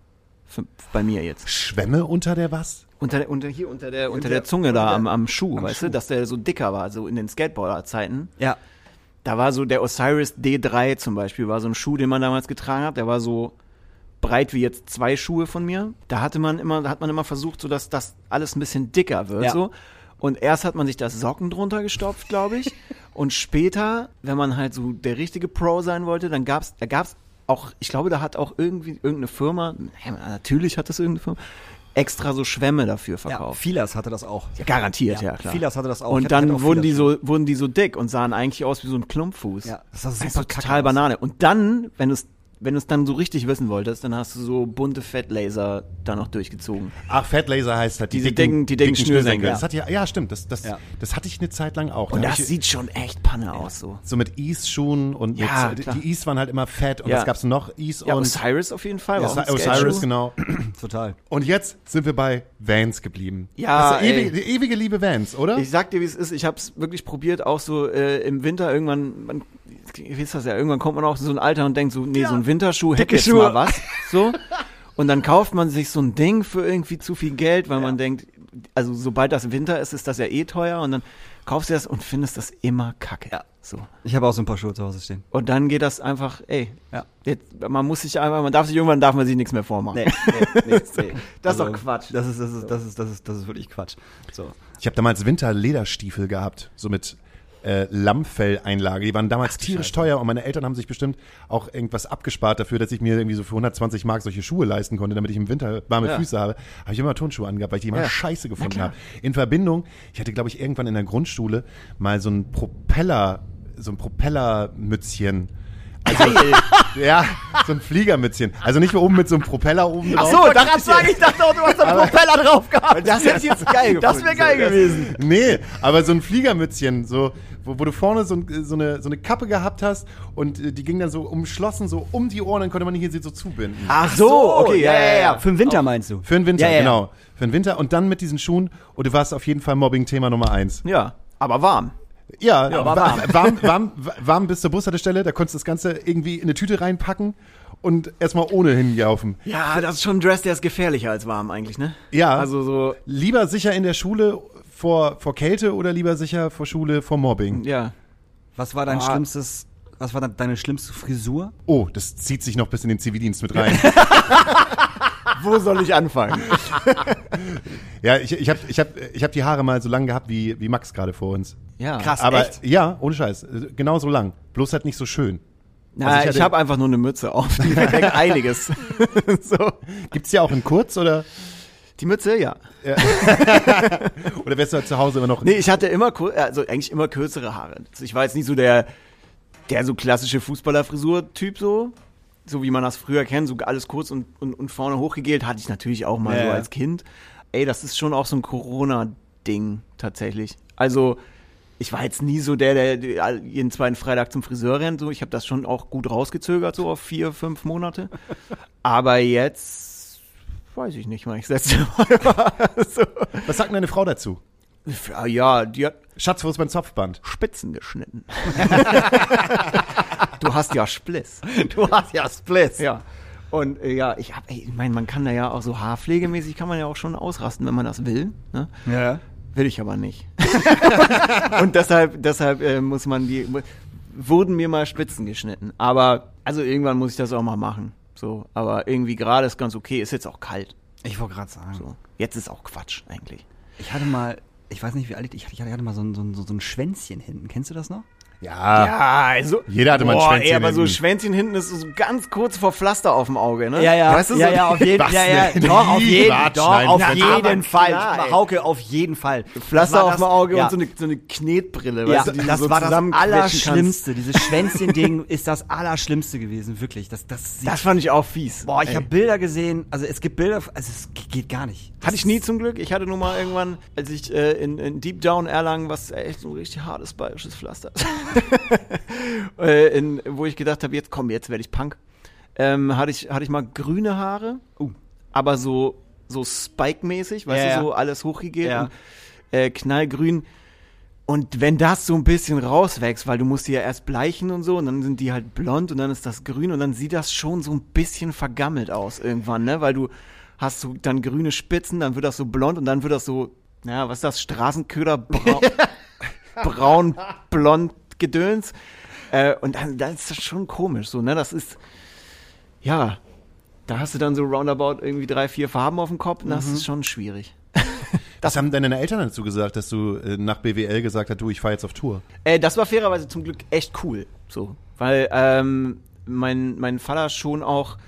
Für, bei mir jetzt. Schwämme unter der was? Unter, der- unter hier, unter der, unter der Zunge da am, am Schuh, weißt du, dass der so dicker war, so in den Skateboarder-Zeiten. Ja. Da war so der Osiris D3 zum Beispiel, war so ein Schuh, den man damals getragen hat. Der war so breit wie jetzt zwei Schuhe von mir. Da hatte man immer, da hat man immer versucht, so dass das alles ein bisschen dicker wird, Ja. so. Und erst hat man sich das Socken drunter gestopft, glaube ich. Und später, wenn man halt so der richtige Pro sein wollte, dann gab's, da gab's auch, ich glaube, da hat auch irgendwie irgendeine Firma, ja, natürlich hat das irgendeine Firma, extra so Schwämme dafür Ja, verkauft. Filas hatte das auch. Ja, garantiert, ja, klar. Filas hatte das auch. Und hatte- dann wurden die so, wurden die so dick und sahen eigentlich aus wie so ein Klumpfuß. Ja, das sah super Einfach kacke total. Banane. Und dann, wenn du es wenn du es dann so richtig wissen wolltest, dann hast du so bunte Fettlaser da noch durchgezogen. Ach, Fatlaser heißt halt die Diese dicken, dicken- die dicken Schnürsenkel. Das hat ja, ja, stimmt. Das, das, Ja. das hatte ich eine Zeit lang auch. Und Da das ich, sieht schon echt Panne aus so. so mit Ease-Schuhen und Ja, mit, die Ease waren halt immer fett und Ja. was gab's noch? Ease Ja, und Osiris auf jeden Fall. ein Osiris, Skateschuh. genau. [clears throat] Total. Und jetzt sind wir bei Vans geblieben. Ja, das ist ey. ewige, die ewige Liebe Vans, oder? Ich sag dir, wie es ist. Ich habe es wirklich probiert, auch so äh, im Winter irgendwann. Man, wisst das ja, irgendwann kommt man auch in so ein Alter und denkt so, nee, so ein Winterschuh hätte jetzt Schuhe. mal was. So. Und dann kauft man sich so ein Ding für irgendwie zu viel Geld, weil man denkt, also sobald das Winter ist, ist das ja eh teuer und dann kaufst du das und findest das immer kacke. Ja. So. Ich habe auch so ein paar Schuhe zu Hause stehen. Und dann geht das einfach, ey, Ja. jetzt, man muss sich einfach, man darf sich irgendwann darf man sich nichts mehr vormachen. Nee, nee, [laughs] nee, nee. Das ist doch Quatsch. Das ist, das ist, das ist, das ist, das ist wirklich Quatsch. So. Ich habe damals Winterlederstiefel gehabt, so mit äh, Lammfelleinlage. Die waren damals tierisch teuer und meine Eltern haben sich bestimmt auch irgendwas abgespart dafür, dass ich mir irgendwie so für 120 Mark solche Schuhe leisten konnte, damit ich im Winter warme Ja. Füße habe. Habe ich immer Turnschuhe angehabt, weil ich die immer Ja. scheiße gefunden habe. In Verbindung, ich hatte glaube ich irgendwann in der Grundschule mal so ein Propeller, so ein Propellermützchen. Also, ja, so ein Fliegermützchen. Also nicht oben mit so einem Propeller oben drauf. So, dachte sagen, ich dachte auch, du hast einen Propeller drauf gehabt. Das hätte ich jetzt geil gefunden. Das wäre geil gewesen. Nee, aber so ein Fliegermützchen, so, wo, wo du vorne so, so, eine, so eine Kappe gehabt hast und äh, die ging dann so umschlossen, so um die Ohren, dann konnte man hier sie so zubinden. Ach so, okay, ja, ja, ja. Für den Winter meinst du? Für den Winter, Ja, ja. genau. Für den Winter und dann mit diesen Schuhen und du warst auf jeden Fall Mobbing-Thema Nummer eins. Ja, aber warm. Ja, war wa- warm, warm, warm bis zur Bushaltestelle, da konntest du das Ganze irgendwie in eine Tüte reinpacken und erstmal ohne hinlaufen. Ja, das ist schon ein Dress, der ist gefährlicher als warm eigentlich, ne? Ja. Also so, Lieber sicher in der Schule vor, vor Kälte oder lieber sicher vor Schule vor Mobbing? ja. Was war dein Ah. schlimmstes, was war deine schlimmste Frisur? Oh, das zieht sich noch bis in den Zivildienst mit rein. [laughs] [laughs] [laughs] Wo soll ich anfangen? [laughs] Ja, ich, ich habe ich hab, ich hab die Haare mal so lang gehabt wie, wie Max gerade vor uns. Ja. Krass, Aber echt? ja, ohne Scheiß. Genau so lang. Bloß halt nicht so schön. Na, Also ich ich, habe einfach nur eine Mütze auf. Die [laughs] verdeckt einiges. so. Gibt's ja auch in kurz oder, Die Mütze, ja. oder wärst du halt zu Hause immer noch? Nee, ich hatte immer, also eigentlich immer kürzere Haare. Ich war jetzt nicht so der, der so klassische Fußballerfrisur-Typ so. So wie man das früher kennt, so alles kurz und, und, und vorne hochgegelt, hatte ich natürlich auch mal Ja, so als Kind. Ey, das ist schon auch so ein Corona-Ding tatsächlich. Also, ich war jetzt nie so der, der jeden zweiten Freitag zum Friseur rennt. So. Ich habe das schon auch gut rausgezögert, so auf vier, fünf Monate. Aber jetzt weiß ich nicht, wann ich das letzte [laughs] Mal war. so. Was sagt deine Frau dazu? Ja, Ja, die hat Schatz, wo ist mein Zopfband? Spitzen geschnitten. [laughs] du hast ja Spliss. Du hast ja Splits. Ja. Und äh, ja, ich hab, ey, ich meine, man kann da ja auch so haarpflegemäßig kann man ja auch schon ausrasten, wenn man das will. Ne? Ja. Will ich aber nicht. [laughs] Und deshalb, deshalb äh, muss man die, wurden mir mal Spitzen geschnitten. Aber, also irgendwann muss ich das auch mal machen. So, aber irgendwie gerade ist ganz okay. Ist jetzt auch kalt. Ich wollte gerade sagen. So, jetzt ist auch Quatsch eigentlich. Ich hatte mal, ich weiß nicht wie alt ich, ich hatte, mal so ein, so, ein, so ein Schwänzchen hinten. Kennst du das noch? Ja. Ja, also. Jeder hatte mal ein boah, Schwänzchen ey, aber so hinten. Schwänzchen hinten ist so ganz kurz vor Pflaster auf dem Auge, ne? Ja, ja, Weißt du, ja, so ja, auf jeden ja, ja, doch, auf jeden, doch, auf können. jeden Aber Fall. klar. Hauke, auf jeden Fall. Pflaster Das auf dem das- Auge ja. und so eine, so eine Knetbrille, Ja, weißt du, die das so war das Allerschlimmste. Dieses Schwänzchen-Ding [laughs] ist das Allerschlimmste gewesen, wirklich. Das, das, Das fand ich auch fies. boah, ich habe Bilder gesehen. Also es gibt Bilder, also es geht gar nicht. Hatte ich nie zum Glück. Ich hatte nur mal irgendwann, als ich äh, in, in Deep Down Erlangen, was echt so ein richtig hartes bayerisches Pflaster ist, [laughs] [laughs] in, wo ich gedacht habe, jetzt komm, jetzt werde ich Punk, ähm, hatte, ich, hatte ich mal grüne Haare, aber so, so Spike-mäßig, weißt Ja, du, so alles hochgegeben, Ja. äh, knallgrün. Und wenn das so ein bisschen rauswächst, weil du musst die ja erst bleichen und so, und dann sind die halt blond und dann ist das grün und dann sieht das schon so ein bisschen vergammelt aus irgendwann, ne? Weil du hast so dann grüne Spitzen, dann wird das so blond und dann wird das so, naja, was ist das? Straßenköder braun, [laughs] braun blond Gedöns. Äh, und dann, dann ist das schon komisch, so, ne? Das ist, ja, da hast du dann so roundabout irgendwie drei, vier Farben auf dem Kopf und das ist schon schwierig. [laughs] Was haben deine Eltern dazu gesagt, dass du äh, nach BWL gesagt hast, du, ich fahre jetzt auf Tour? Äh, das war fairerweise zum Glück echt cool. So. Weil ähm, mein, mein Vater schon auch,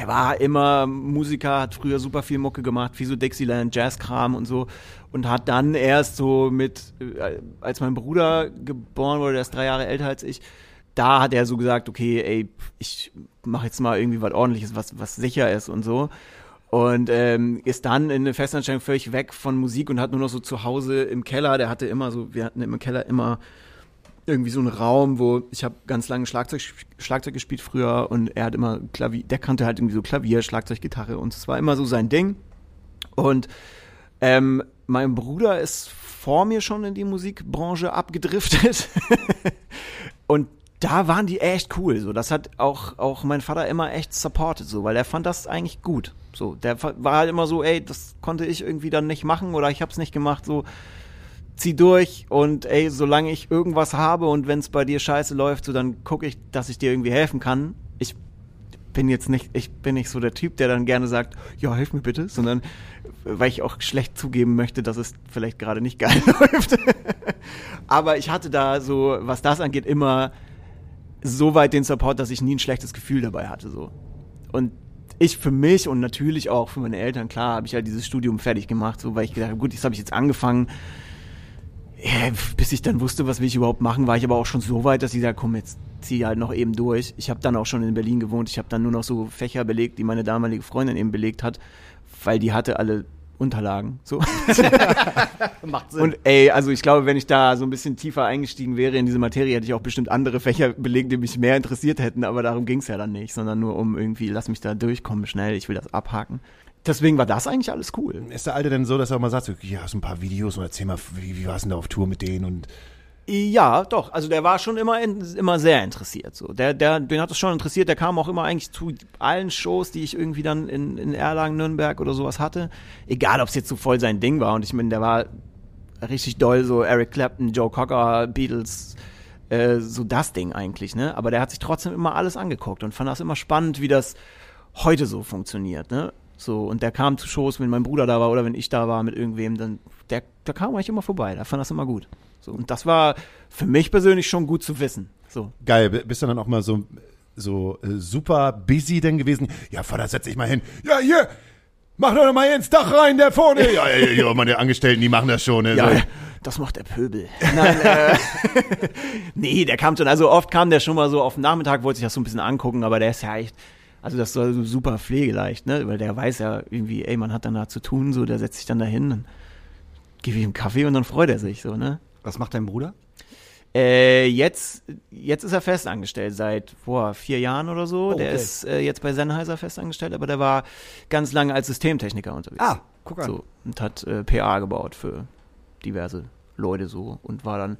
der war immer Musiker, hat früher super viel Mucke gemacht, wie so Dixieland, Jazzkram und so. Und hat dann erst so mit, äh, als mein Bruder geboren wurde, der ist drei Jahre älter als ich, da hat er so gesagt, okay, ey, ich mache jetzt mal irgendwie was ordentliches, was, was sicher ist und so. Und ähm, ist dann in eine Festanstellung völlig weg von Musik und hat nur noch so zu Hause im Keller, der hatte immer so, wir hatten im Keller immer irgendwie so einen Raum, wo ich habe ganz lange Schlagzeug, Schlagzeug gespielt früher und er hat immer Klavier, der kannte halt irgendwie so Klavier, Schlagzeug, Gitarre und es war immer so sein Ding. Und ähm, mein Bruder ist vor mir schon in die Musikbranche abgedriftet. [laughs] und da waren die echt cool. So, das hat auch, auch mein Vater immer echt supported, so, weil er fand das eigentlich gut. So, der war halt immer so, ey, das konnte ich irgendwie dann nicht machen oder ich hab's nicht gemacht, so zieh durch und ey, solange ich irgendwas habe und wenn es bei dir scheiße läuft, so dann gucke ich, dass ich dir irgendwie helfen kann. Ich bin jetzt nicht, ich bin nicht so der Typ, der dann gerne sagt, ja, hilf mir bitte, sondern weil ich auch schlecht zugeben möchte, dass es vielleicht gerade nicht [laughs] geil läuft. Aber ich hatte da so, was das angeht, immer so weit den Support, dass ich nie ein schlechtes Gefühl dabei hatte, so. Und ich für mich und natürlich auch für meine Eltern, klar, habe ich halt dieses Studium fertig gemacht, so, weil ich gedacht habe, gut, jetzt habe ich jetzt angefangen. Ja, bis ich dann wusste, was will ich überhaupt machen, war ich aber auch schon so weit, dass ich sage, komm, jetzt zieh halt noch eben durch. Ich habe dann auch schon in Berlin gewohnt. Ich habe dann nur noch so Fächer belegt, die meine damalige Freundin eben belegt hat, weil die hatte alle Unterlagen. So. [laughs] Macht Und ey, also ich glaube, wenn ich da so ein bisschen tiefer eingestiegen wäre in diese Materie, hätte ich auch bestimmt andere Fächer belegt, die mich mehr interessiert hätten, aber darum ging es ja dann nicht, sondern nur um irgendwie, lass mich da durchkommen schnell, ich will das abhaken. Deswegen war das eigentlich alles cool. Ist der Alte denn so, dass er auch mal sagt, so, ja, so ein paar Videos und erzähl mal, wie, wie warst du denn da auf Tour mit denen und Ja, doch. Also der war schon immer, in, immer sehr interessiert. So, der, der, den hat es schon interessiert. Der kam auch immer eigentlich zu allen Shows, die ich irgendwie dann in, in Erlangen, Nürnberg oder sowas hatte. Egal, ob es jetzt so voll sein Ding war. Und ich meine, der war richtig doll, so Eric Clapton, Joe Cocker, Beatles, äh, so das Ding eigentlich. Ne, aber der hat sich trotzdem immer alles angeguckt und fand das immer spannend, wie das heute so funktioniert. Ne. So, und der kam zu Shows, wenn mein Bruder da war oder wenn ich da war mit irgendwem, dann, der, der kam eigentlich immer vorbei, der fand das immer gut. So, und das war für mich persönlich schon gut zu wissen. So. geil, bist du dann auch mal so, so äh, super busy denn gewesen? Ja, Vater, setz dich mal hin. Ja, hier, mach doch mal ins Dach rein, der vorne. [laughs] Ja, ja, ja, ja meine Angestellten, die machen das schon. Ne? Ja, so. das macht der Pöbel. Nein, äh, [laughs] nee, der kam schon, also oft kam der schon mal so auf den Nachmittag, wollte sich das so ein bisschen angucken, aber der ist ja echt, also das soll so super pflegeleicht, ne, weil der weiß ja irgendwie, ey, man hat dann da zu tun, so, der setzt sich dann da hin, dann gebe ich ihm Kaffee und dann freut er sich, so, ne. Was macht dein Bruder? Äh, jetzt, jetzt ist er festangestellt seit vor vier Jahren oder so. Oh, Der okay. ist äh, jetzt bei Sennheiser festangestellt, aber der war ganz lange als Systemtechniker unterwegs. Ah, guck an. So, und hat äh, PA gebaut für diverse Leute so und war dann,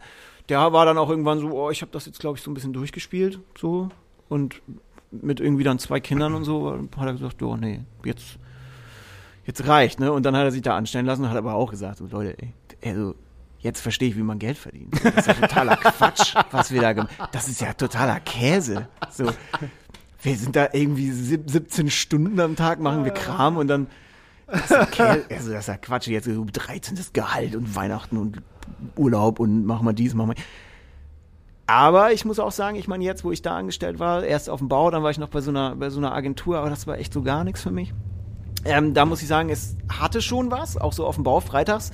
der war dann auch irgendwann so, oh, ich habe das jetzt glaube ich so ein bisschen durchgespielt so und mit irgendwie dann zwei Kindern und so hat er gesagt, oh nee, jetzt jetzt reicht, ne? Und dann hat er sich da anstellen lassen und hat aber auch gesagt, so Leute, ey, also jetzt verstehe ich, wie man Geld verdient. Das ist ja totaler [laughs] Quatsch, was wir da gemacht Das ist ja totaler Käse. So, wir sind da irgendwie sieb- 17 Stunden am Tag, machen wir Kram und dann das ist ja Käse. Also das ist ja Quatsch, jetzt so 13. Gehalt und Weihnachten und Urlaub und machen wir dies, machen wir. Aber ich muss auch sagen, ich meine, jetzt, wo ich da angestellt war, erst auf dem Bau, dann war ich noch bei so einer, bei so einer Agentur, aber das war echt so gar nichts für mich. Ähm, da muss ich sagen, es hatte schon was, auch so auf dem Bau, freitags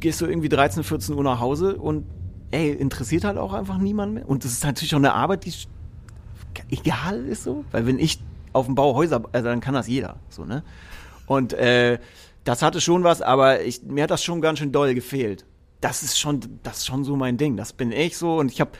gehst du irgendwie 13, 14 Uhr nach Hause und ey, interessiert halt auch einfach niemand mehr. Und das ist natürlich auch eine Arbeit, die egal ist so, weil wenn ich auf dem Bau Häuser, also dann kann das jeder, so, ne? Und äh, das hatte schon was, aber ich, mir hat das schon ganz schön doll gefehlt. Das ist schon, das ist schon so mein Ding. Das bin ich so und ich habe,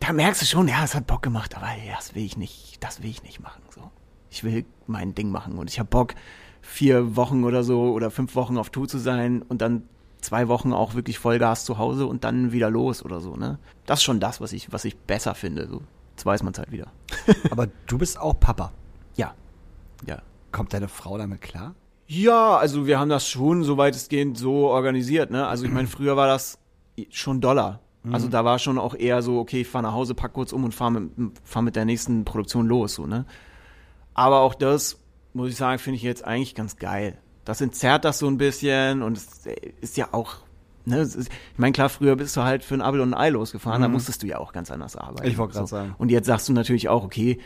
da merkst du schon, ja, es hat Bock gemacht, aber ey, das will ich nicht, das will ich nicht machen. So, ich will mein Ding machen und ich habe Bock, vier Wochen oder so oder fünf Wochen auf Tour zu sein und dann zwei Wochen auch wirklich Vollgas zu Hause und dann wieder los oder so. Ne, das ist schon das, was ich, was ich besser finde. So, jetzt weiß man es halt wieder. [laughs] Aber du bist auch Papa. Ja, ja. Kommt deine Frau damit klar? Ja, also wir haben das schon so weitestgehend so organisiert, ne? Also ich meine, früher war das schon Dollar. Also da war schon auch eher so, okay, ich fahr nach Hause, pack kurz um und fahr mit, fahr mit der nächsten Produktion los, so, ne? Aber auch das, muss ich sagen, finde ich jetzt eigentlich ganz geil. Das entzerrt das so ein bisschen und es ist ja auch, ne? Ist, ich meine, klar, früher bist du halt für ein Abel und ein Ei losgefahren, da musstest du ja auch ganz anders arbeiten. Ich wollte grad sagen. Und jetzt sagst du natürlich auch, okay,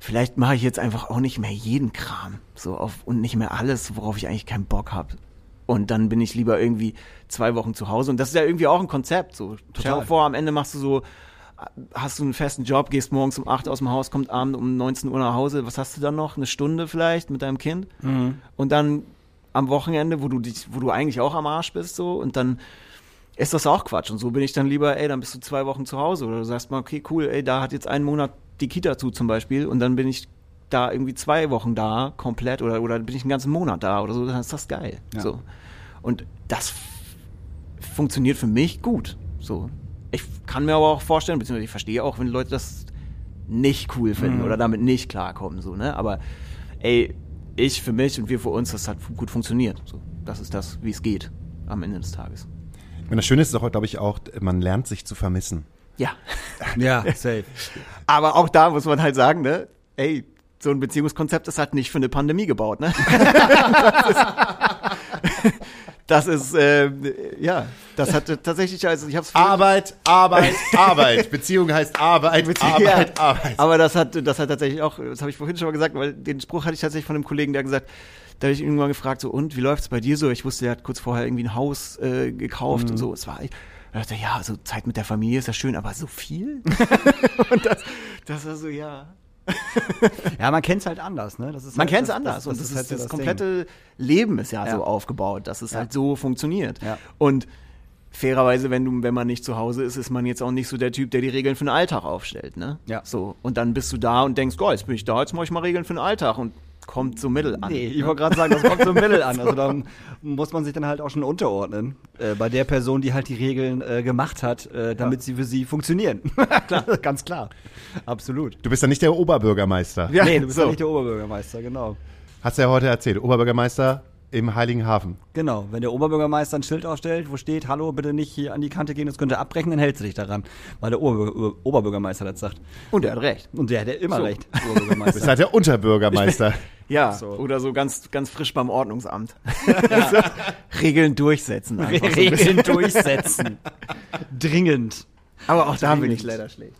vielleicht mache ich jetzt einfach auch nicht mehr jeden Kram so auf und nicht mehr alles, worauf ich eigentlich keinen Bock habe. Und dann bin ich lieber irgendwie zwei Wochen zu Hause. Und das ist ja irgendwie auch ein Konzept. So, stell dir vor, am Ende machst du so, hast du einen festen Job, gehst morgens um 8 aus dem Haus, kommt abend um 19 Uhr nach Hause. Was hast du dann noch? Eine Stunde vielleicht mit deinem Kind? Und dann am Wochenende, wo du dich, wo du eigentlich auch am Arsch bist, so, und dann ist das auch Quatsch. Und so bin ich dann lieber, ey, dann bist du zwei Wochen zu Hause. Oder du sagst mal, okay, cool, ey, da hat jetzt einen Monat die Kita zu zum Beispiel und dann bin ich da irgendwie zwei Wochen da, komplett, oder, oder bin ich einen ganzen Monat da oder so, dann ist das geil. Ja. So. Und das funktioniert für mich gut. So. Ich kann mir aber auch vorstellen, beziehungsweise ich verstehe auch, wenn Leute das nicht cool finden oder damit nicht klarkommen, so, ne? Aber ey, ich für mich und wir für uns, das hat gut funktioniert. So. Das ist das, wie es geht am Ende des Tages. Und das Schöne ist doch, glaube ich, auch, man lernt sich zu vermissen. Ja. [laughs] Ja, safe. Aber auch da muss man halt sagen, ne, ey, so ein Beziehungskonzept ist halt nicht für eine Pandemie gebaut, ne? [laughs] das ist, äh, ja, das hat tatsächlich, also ich hab's Arbeit, Arbeit, Arbeit. Beziehung heißt Arbeit, Arbeit, Ja, Arbeit. Aber das hat, das hat tatsächlich auch, das habe ich vorhin schon mal gesagt, weil den Spruch hatte ich tatsächlich von einem Kollegen, der gesagt, da habe ich irgendwann gefragt, so, und wie läuft's bei dir so? Ich wusste, er hat kurz vorher irgendwie ein Haus äh, gekauft Mhm. und so. Es war, ich dachte, ja, so Zeit mit der Familie ist ja schön, aber so viel? [laughs] und das, das war so, ja. [laughs] Ja, man kennt's halt anders, ne? Das ist Man halt, kennt es das- anders und das das, ist, halt das, komplette Leben ist ja, Ja. so aufgebaut, dass es Ja. halt so funktioniert. Ja. Und fairerweise, wenn du, wenn man nicht zu Hause ist, ist man jetzt auch nicht so der Typ, der die Regeln für den Alltag aufstellt, ne? Ja. So. Und dann bist du da und denkst, oh, jetzt bin ich da, jetzt mache ich mal Regeln für den Alltag und kommt so mittel an. Nee, ich wollte gerade sagen, das kommt so [laughs] mittel an. Also da muss man sich dann halt auch schon unterordnen. Äh, bei der Person, die halt die Regeln äh, gemacht hat, äh, damit sie für sie funktionieren. [laughs] klar, [laughs] ganz klar. Absolut. Du bist ja nicht der Oberbürgermeister. Ja, nee, du bist so. ja nicht der Oberbürgermeister, genau. Hast du ja heute erzählt. Oberbürgermeister im Heiligenhafen. Genau, wenn der Oberbürgermeister ein Schild aufstellt, wo steht, hallo, bitte nicht hier an die Kante gehen, das könnte abbrechen, dann hält sie dich daran. Weil der Ober Oberbürgermeister das sagt. Und er hat recht. Und der hat ja immer So. recht, Du [laughs] Oberbürgermeister. halt der Unterbürgermeister. Ja, So. oder so ganz, ganz frisch beim Ordnungsamt. [laughs] so, Regeln durchsetzen. einfach so ein bisschen. Regeln [laughs] durchsetzen. Dringend. Aber auch da bin ich leider schlecht.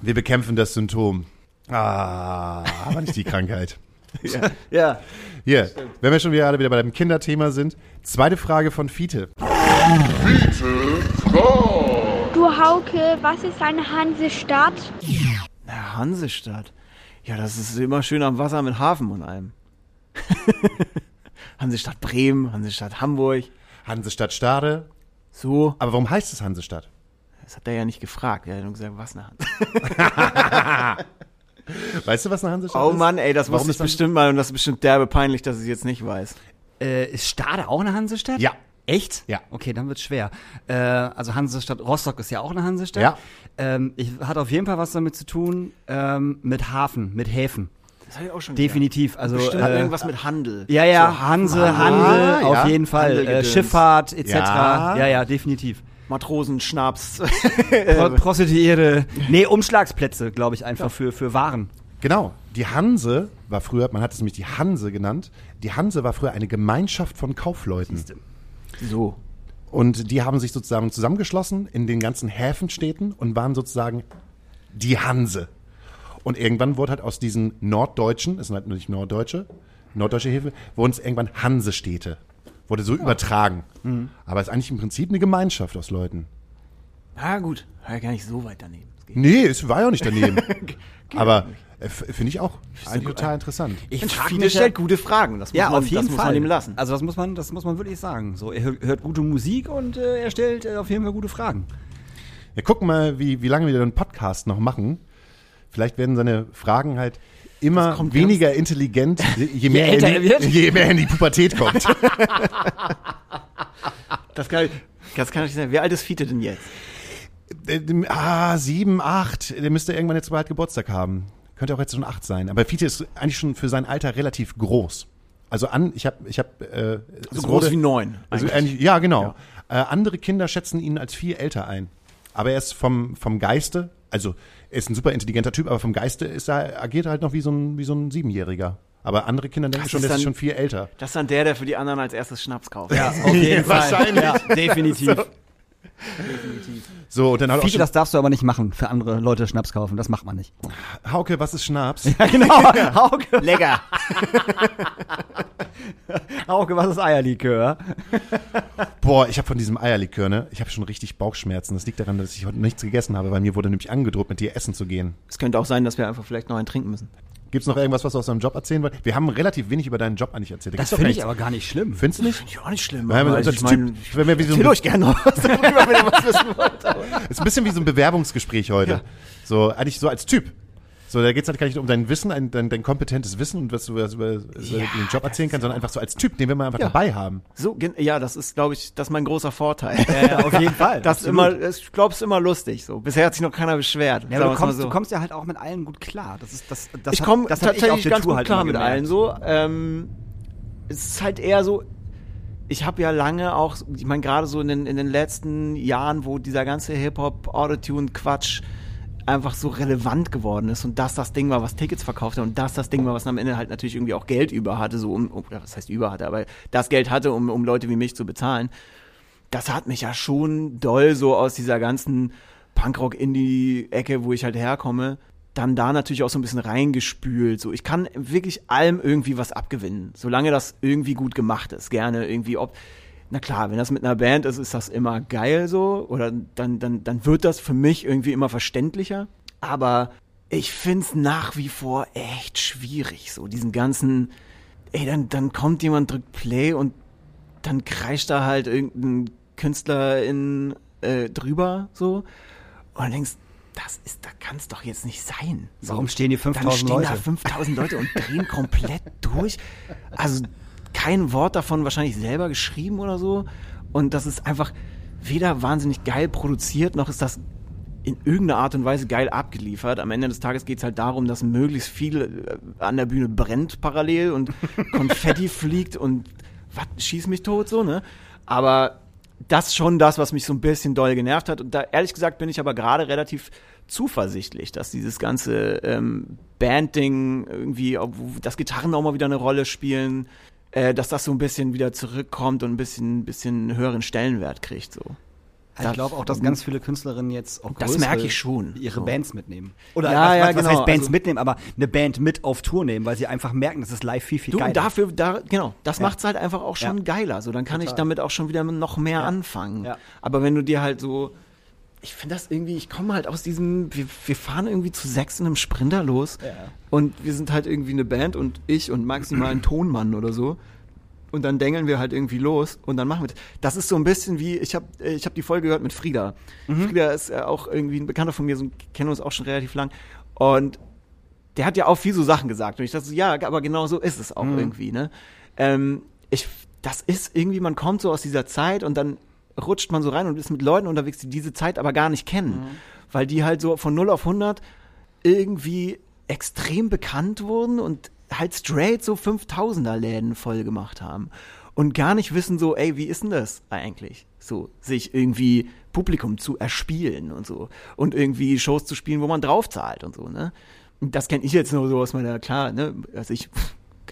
Wir bekämpfen das Symptom. Ah, aber nicht die Krankheit. [laughs] Ja. ja. Hier, wenn wir schon wieder, wieder bei dem Kinderthema sind. Zweite Frage von Fiete. Du Hauke, was ist eine Hansestadt? Na, Hansestadt. Ja, das ist immer schön am Wasser mit Hafen und allem. [laughs] Hansestadt Bremen, Hansestadt Hamburg. Hansestadt Stade. So, Aber warum heißt es Hansestadt? das hat er ja nicht gefragt. Er hat nur gesagt, was eine Hansestadt. [laughs] Weißt du, was eine Hansestadt Oh ist? Mann, ey, das Warum wusste ich bestimmt mal und das ist bestimmt derbe peinlich, dass ich es jetzt nicht weiß. Äh, ist Stade auch eine Hansestadt? Ja. Echt? Ja. Okay, dann wird's schwer. Äh, also Hansestadt Rostock ist ja auch eine Hansestadt. Ja. Ähm, ich hat auf jeden Fall was damit zu tun ähm, mit Hafen, mit Häfen. Das habe ich auch schon Definitiv. Also Bestimmt hat äh, irgendwas mit Handel. ja, ja, So, Hanse, Handel, Handel, auf ja. jeden Fall. Äh. Schifffahrt etc. Ja. Ja, ja, definitiv. Matrosen, Schnaps. [laughs] Pro Prostituierte. Nee, Umschlagsplätze, glaube ich, einfach für, für Waren. Genau. Die Hanse war früher, man hat es nämlich die Hanse genannt. Die Hanse war früher eine Gemeinschaft von Kaufleuten. so. Und die haben sich sozusagen zusammengeschlossen in den ganzen Häfenstädten und waren sozusagen die Hanse. Und irgendwann wurde halt aus diesen Norddeutschen, es sind halt nicht Norddeutsche, norddeutsche Häfen, wurden es irgendwann Hansestädte. Wurde so übertragen. Aber es ist eigentlich im Prinzip eine Gemeinschaft aus Leuten. Na gut, war ja gar nicht so weit daneben. Nee, es war ja auch nicht daneben. [laughs] Aber äh, finde ich auch eigentlich total interessant. Ich frag Fiete mich ja- stellt gute Fragen. Das muss Ja, man, auf jeden das Fall. muss man ihm lassen. Also das muss man, das muss man wirklich sagen. So, er hör- hört gute Musik und äh, er stellt äh, auf jeden Fall gute Fragen. Wir gucken mal, wie, wie lange wir den Podcast noch machen. Vielleicht werden seine Fragen halt immer weniger intelligent, [laughs] je mehr, älter er in die, wird. je mehr er in die Pubertät kommt. [laughs] Das kann, das kann ich nicht sagen. Wie alt ist Fiete denn jetzt? Äh, ah, sieben, acht. Der müsste irgendwann jetzt bald Geburtstag haben. Könnte auch jetzt schon acht sein. Aber Fiete ist eigentlich schon für sein Alter relativ groß. Also an, ich habe, ich habe, äh, So groß wurde- wie neun. Also eigentlich. ja, genau. Äh, andere Kinder schätzen ihn als viel älter ein. Aber er ist vom, vom Geiste, also er ist ein super intelligenter Typ, aber vom Geiste ist er, agiert er halt noch wie so ein, wie so ein Siebenjähriger. Aber andere Kinder denken Das schon, der ist dann- schon viel älter. Das ist dann der, der für die anderen als erstes Schnaps kauft. Ja. [laughs] auf jeden Wahrscheinlich. Ja, definitiv. [laughs] So, und dann hat auch Fiete, das darfst du aber nicht machen, für andere Leute Schnaps kaufen. Das macht man nicht. Hauke, was ist Schnaps? [laughs] Ja, genau. [laughs] [laughs] Hauke, Lecker. Hauke, was ist Eierlikör? Boah, ich habe von diesem Eierlikör, ne? Ich habe schon richtig Bauchschmerzen. Das liegt daran, dass ich heute nichts gegessen habe, weil mir wurde nämlich angedroht, mit dir essen zu gehen. Es könnte auch sein, dass wir einfach vielleicht noch einen trinken müssen. Gibt's noch irgendwas, was du aus deinem Job erzählen wolltest? Wir haben relativ wenig über deinen Job eigentlich erzählt. Da Das finde ich aber gar nicht schlimm. Findest du nicht? Ja, auch nicht schlimm. Ja, aber also ich Typ- wenn wir wie so ein euch gerne noch was darüber, wenn ihr was wissen wollt. Ist ein bisschen wie so ein Bewerbungsgespräch heute. So, eigentlich so als Typ. So, da geht's halt gar nicht um dein Wissen, ein, dein, dein kompetentes Wissen und was du über, über den Job erzählen kannst, sondern einfach so als Typ, den wir mal einfach Ja. dabei haben. So, ja, das ist, glaube ich, das ist mein großer Vorteil. Ja, auf jeden Fall. [laughs] Das ist immer, ich glaube, es ist immer lustig. So, bisher hat sich noch keiner beschwert. Ja, du kommst, so. du kommst ja halt auch mit allen gut klar. Das ist das. das ich hat- komme tatsächlich auf der ganz Tour gut halt klar mit allen so. Ähm, es ist halt eher so, ich habe ja lange auch, ich meine gerade so in den, in den letzten Jahren, wo dieser ganze Hip-Hop, Autotune-Quatsch einfach so relevant geworden ist und das das Ding war, was Tickets verkauft hat und das das Ding war, was am Ende halt natürlich irgendwie auch Geld über hatte, so um, um was heißt über hatte, aber das Geld hatte, um, um Leute wie mich zu bezahlen. Das hat mich ja schon doll so aus dieser ganzen Punkrock-Indie-Ecke, wo ich halt herkomme, dann da natürlich auch so ein bisschen reingespült. So, ich kann wirklich allem irgendwie was abgewinnen, solange das irgendwie gut gemacht ist. Gerne irgendwie, ob, na klar, wenn das mit einer Band ist, ist das immer geil so, oder dann, dann, dann wird das für mich irgendwie immer verständlicher. Aber ich find's nach wie vor echt schwierig, so diesen ganzen, ey, dann, dann kommt jemand, drückt Play und dann kreischt da halt irgendein Künstler in, äh, drüber, so. Und dann denkst, das ist, da kann's doch jetzt nicht sein. So. Warum stehen hier Dann 5000 stehen Leute? da 5000 Leute und drehen komplett [laughs] durch. Also kein Wort davon wahrscheinlich selber geschrieben oder so. Und das ist einfach weder wahnsinnig geil produziert, noch ist das in irgendeiner Art und Weise geil abgeliefert. Am Ende des Tages geht's halt darum, dass möglichst viel äh, an der Bühne brennt parallel und [laughs] Konfetti fliegt und was, schieß mich tot so, ne? Aber das ist schon das, was mich so ein bisschen doll genervt hat. Und da ehrlich gesagt bin ich aber gerade relativ zuversichtlich, dass dieses ganze ähm, Band-Ding irgendwie, dass Gitarren auch mal wieder eine Rolle spielen, äh, dass das so ein bisschen wieder zurückkommt und ein bisschen, bisschen höheren Stellenwert kriegt. So. Ich glaube auch, dass ganz viele Künstlerinnen jetzt auch Das merke ich schon. ihre So. Bands mitnehmen. Oder Ja, was, ja, was, genau. heißt Bands Also- mitnehmen, aber eine Band mit auf Tour nehmen, weil sie einfach merken, das ist live viel, viel Du, geiler. und dafür, da, genau, das Ja. macht's halt einfach auch schon Ja. geiler. So, dann kann ich Total. damit auch schon wieder noch mehr anfangen. Aber wenn du dir halt so, ich finde das irgendwie, ich komme halt aus diesem, wir, wir fahren irgendwie zu sechs in einem Sprinter los Ja. und wir sind halt irgendwie eine Band und ich und maximal ein Tonmann oder so. Und dann dengeln wir halt irgendwie los und dann machen wir das. Das ist so ein bisschen wie, ich habe ich hab die Folge gehört mit Frieda. Frieda ist auch irgendwie ein Bekannter von mir, so, kennen uns auch schon relativ lang. Und der hat ja auch viel so Sachen gesagt. Und ich dachte so, ja, aber genau so ist es auch irgendwie, ne? Ähm, ich, das ist irgendwie, man kommt so aus dieser Zeit und dann rutscht man so rein und ist mit Leuten unterwegs, die diese Zeit aber gar nicht kennen. Weil die halt so von 0 auf 100 irgendwie extrem bekannt wurden und halt straight so 5000er Läden voll gemacht haben. Und gar nicht wissen so, ey, wie ist denn das eigentlich? So, sich irgendwie Publikum zu erspielen und so. Und irgendwie Shows zu spielen, wo man draufzahlt und so, ne? Das kenne ich jetzt nur so aus meiner, klar, ne, also ich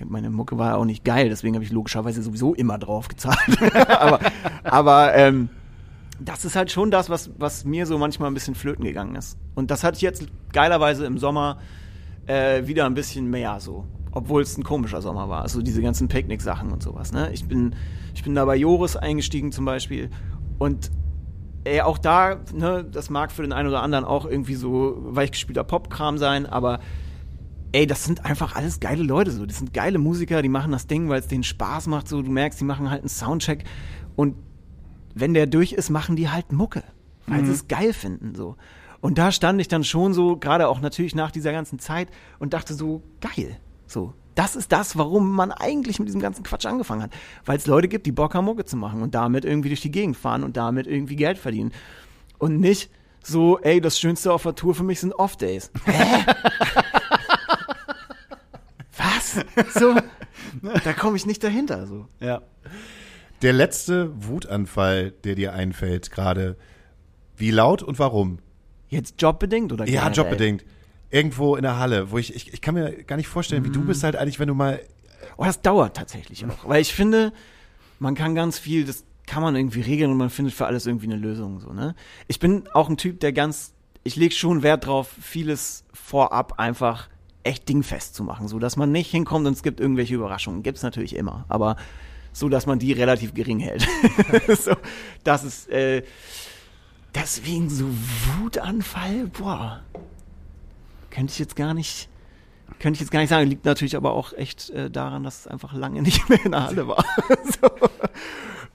meine Mucke war auch nicht geil, deswegen habe ich logischerweise sowieso immer drauf gezahlt. [laughs] aber aber ähm, das ist halt schon das, was, was mir so manchmal ein bisschen flöten gegangen ist. Und das hatte ich jetzt geilerweise im Sommer äh, wieder ein bisschen mehr so. Obwohl es ein komischer Sommer war. Also diese ganzen Picknick-Sachen und sowas. Ne? Ich, bin, ich bin da bei Joris eingestiegen zum Beispiel. Und ey, auch da, ne, das mag für den einen oder anderen auch irgendwie so weichgespielter Popkram sein, aber ey, das sind einfach alles geile Leute so. Das sind geile Musiker, die machen das Ding, weil es denen Spaß macht. So, du merkst, die machen halt einen Soundcheck und wenn der durch ist, machen die halt Mucke, weil sie es geil finden so. Und da stand ich dann schon so, gerade auch natürlich nach dieser ganzen Zeit und dachte so, geil, so. Das ist das, warum man eigentlich mit diesem ganzen Quatsch angefangen hat. Weil es Leute gibt, die Bock haben, Mucke zu machen und damit irgendwie durch die Gegend fahren und damit irgendwie Geld verdienen. Und nicht so, ey, das Schönste auf der Tour für mich sind Off-Days. [laughs] Hä? Was? So, [laughs] da komme ich nicht dahinter. So. Ja. Der letzte Wutanfall, der dir einfällt gerade, wie laut und warum? Jetzt jobbedingt oder Ja, jobbedingt. Irgendwo in der Halle, wo ich, ich, ich kann mir gar nicht vorstellen, wie du bist halt eigentlich, wenn du mal, Oh, das dauert tatsächlich auch. Weil ich finde, man kann ganz viel, das kann man irgendwie regeln und man findet für alles irgendwie eine Lösung. So, ne? Ich bin auch ein Typ, der ganz, ich lege schon Wert drauf, vieles vorab einfach echt dingfest zu machen, so dass man nicht hinkommt und es gibt irgendwelche Überraschungen. Gibt's natürlich immer, aber so, dass man die relativ gering hält. [laughs] so, das ist, äh, deswegen so Wutanfall, boah, könnte ich jetzt gar nicht, könnte ich jetzt gar nicht sagen. Liegt natürlich aber auch echt äh, daran, dass es einfach lange [laughs] nicht mehr in der Halle war. [laughs] so.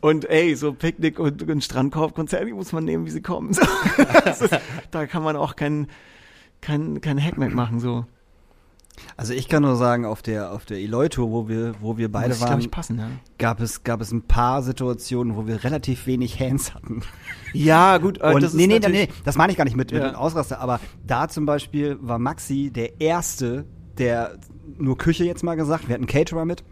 Und ey, so Picknick und, und Strandkorb-Konzerte die muss man nehmen, wie sie kommen. So. Ist, da kann man auch kein, kein, kein Hackmack machen. So. Also ich kann nur sagen, auf der auf der Eloy-Tour, wo wir wo wir beide Muss waren, ich, passen, ja. gab es gab es ein paar Situationen, wo wir relativ wenig Hands hatten. [laughs] Ja, gut. äh, Und das nee, nee, nee, das meine ich gar nicht mit, mit Ja. dem Ausraster, aber da zum Beispiel war Maxi der Erste, der nur Küche jetzt mal gesagt, wir hatten Caterer mit,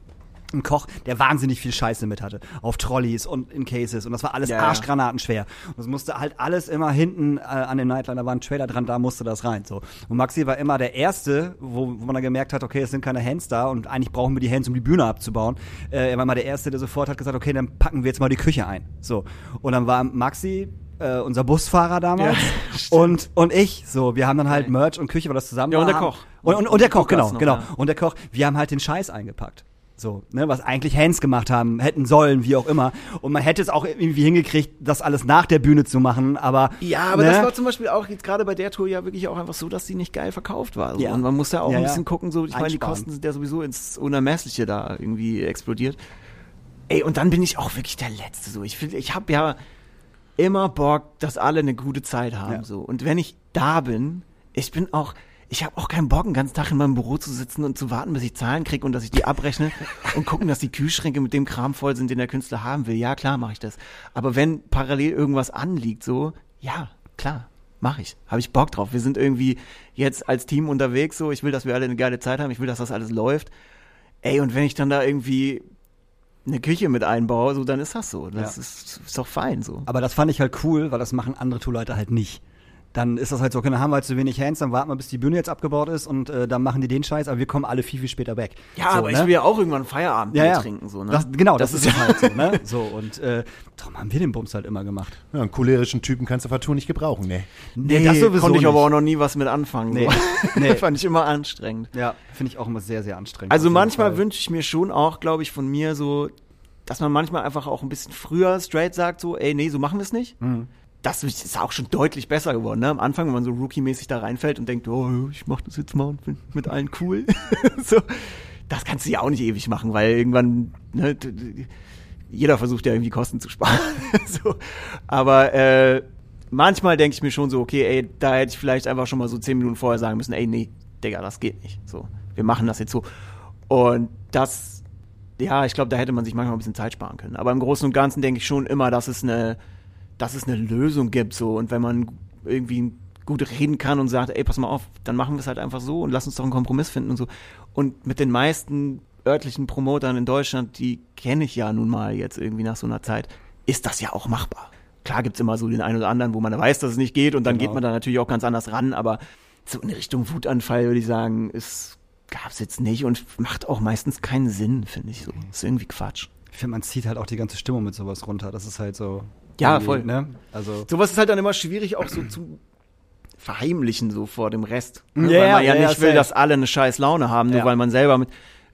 einen Koch, der wahnsinnig viel Scheiße mit hatte. Auf Trolleys und in Cases. Und das war alles Ja, arschgranatenschwer. Und es musste halt alles immer hinten äh, an dem Nightliner, da war ein Trailer dran, da musste das rein. So. Und Maxi war immer der Erste, wo, wo man dann gemerkt hat, okay, es sind keine Hands da und eigentlich brauchen wir die Hands, um die Bühne abzubauen. Äh, er war immer der Erste, der sofort hat gesagt, okay, dann packen wir jetzt mal die Küche ein. So. Und dann war Maxi äh, unser Busfahrer damals Ja, [laughs] und und ich so wir haben dann halt Merch und Küche weil das zusammen Ja, und der Koch. und, und, und der Koch genau noch, genau ja. und der Koch wir haben halt den Scheiß eingepackt so, ne, was eigentlich Hands gemacht haben, hätten sollen, wie auch immer. Und man hätte es auch irgendwie hingekriegt, das alles nach der Bühne zu machen, aber. Ja, aber ne? das war zum Beispiel auch jetzt gerade bei der Tour ja wirklich auch einfach so, dass sie nicht geil verkauft war. So. Ja. Und man muss ja auch Ja, ein ja. bisschen gucken, so, ich meine, die. Kosten sind ja sowieso ins Unermessliche da irgendwie explodiert. Ey, und dann bin ich auch wirklich der Letzte so. Ich finde, ich habe ja immer Bock, dass alle eine gute Zeit haben. Ja. So. Und wenn ich da bin, ich bin auch, ich habe auch keinen Bock, den ganzen Tag in meinem Büro zu sitzen und zu warten, bis ich Zahlen kriege und dass ich die abrechne [laughs] und gucken, dass die Kühlschränke mit dem Kram voll sind, den der Künstler haben will. Ja, klar mache ich das. Aber wenn parallel irgendwas anliegt, so, ja, klar, mache ich. Habe ich Bock drauf. Wir sind irgendwie jetzt als Team unterwegs, so, ich will, dass wir alle eine geile Zeit haben, ich will, dass das alles läuft. Ey, und wenn ich dann da irgendwie eine Küche mit einbaue, so, dann ist das so. Das Ja. ist, ist doch fein so. Aber das fand ich halt cool, weil das machen andere Tourleute halt nicht. Dann ist das halt so, okay, dann haben wir halt zu wenig Hands, dann warten wir, bis die Bühne jetzt abgebaut ist und äh, dann machen die den Scheiß, aber wir kommen alle viel, viel später weg. Ja, so, aber ne? ich will ja auch irgendwann Feierabend ja, ja. trinken, so, ne? Das, genau, das, Das ist halt so, [laughs] ne? So, und äh, darum haben wir den Bums halt immer gemacht. ja, einen cholerischen Typen kannst du auf der Tour nicht gebrauchen, ne? Nee, das sowieso konnte ich aber nicht. auch noch nie was mit anfangen. Nee, So. [laughs] nee. Fand ich immer anstrengend. Ja, finde ich auch immer sehr, sehr anstrengend. Also manchmal wünsche ich mir schon auch, glaube ich, von mir so, dass man manchmal einfach auch ein bisschen früher straight sagt, so, ey, nee, so machen wir es nicht. Mhm. Das ist auch schon deutlich besser geworden, ne? Am Anfang, wenn man so Rookie-mäßig da reinfällt und denkt, oh, ich mach das jetzt mal und bin mit allen cool. [laughs] so, das kannst du ja auch nicht ewig machen, weil irgendwann, ne, jeder versucht ja irgendwie Kosten zu sparen. [laughs] so. Aber äh, manchmal denke ich mir schon so, okay, ey, da hätte ich vielleicht einfach schon mal so zehn Minuten vorher sagen müssen, ey, nee, Digga, das geht nicht. So, wir machen das jetzt so. Und das, ja, ich glaube, da hätte man sich manchmal ein bisschen Zeit sparen können. Aber im Großen und Ganzen denke ich schon immer, dass es eine, dass es eine Lösung gibt. So. Und wenn man irgendwie gut reden kann und sagt, ey, pass mal auf, dann machen wir es halt einfach so und lass uns doch einen Kompromiss finden und so. Und mit den meisten örtlichen Promotern in Deutschland, die kenne ich ja nun mal jetzt irgendwie nach so einer Zeit, ist das ja auch machbar. Klar gibt's immer so den einen oder anderen, wo man weiß, dass es nicht geht und dann Genau. geht man da natürlich auch ganz anders ran, aber so in Richtung Wutanfall würde ich sagen, ist gab's jetzt nicht und macht auch meistens keinen Sinn, finde ich so. Ist irgendwie Quatsch. Ich finde, man zieht halt auch die ganze Stimmung mit sowas runter. Das ist halt so. Ja, voll. Ne? Also. Sowas ist halt dann immer schwierig auch so zu verheimlichen so vor dem Rest. Ja, Ne? weil man ja, ja, nicht will, safe. dass alle eine scheiß Laune haben, nur Ja. weil man selber mit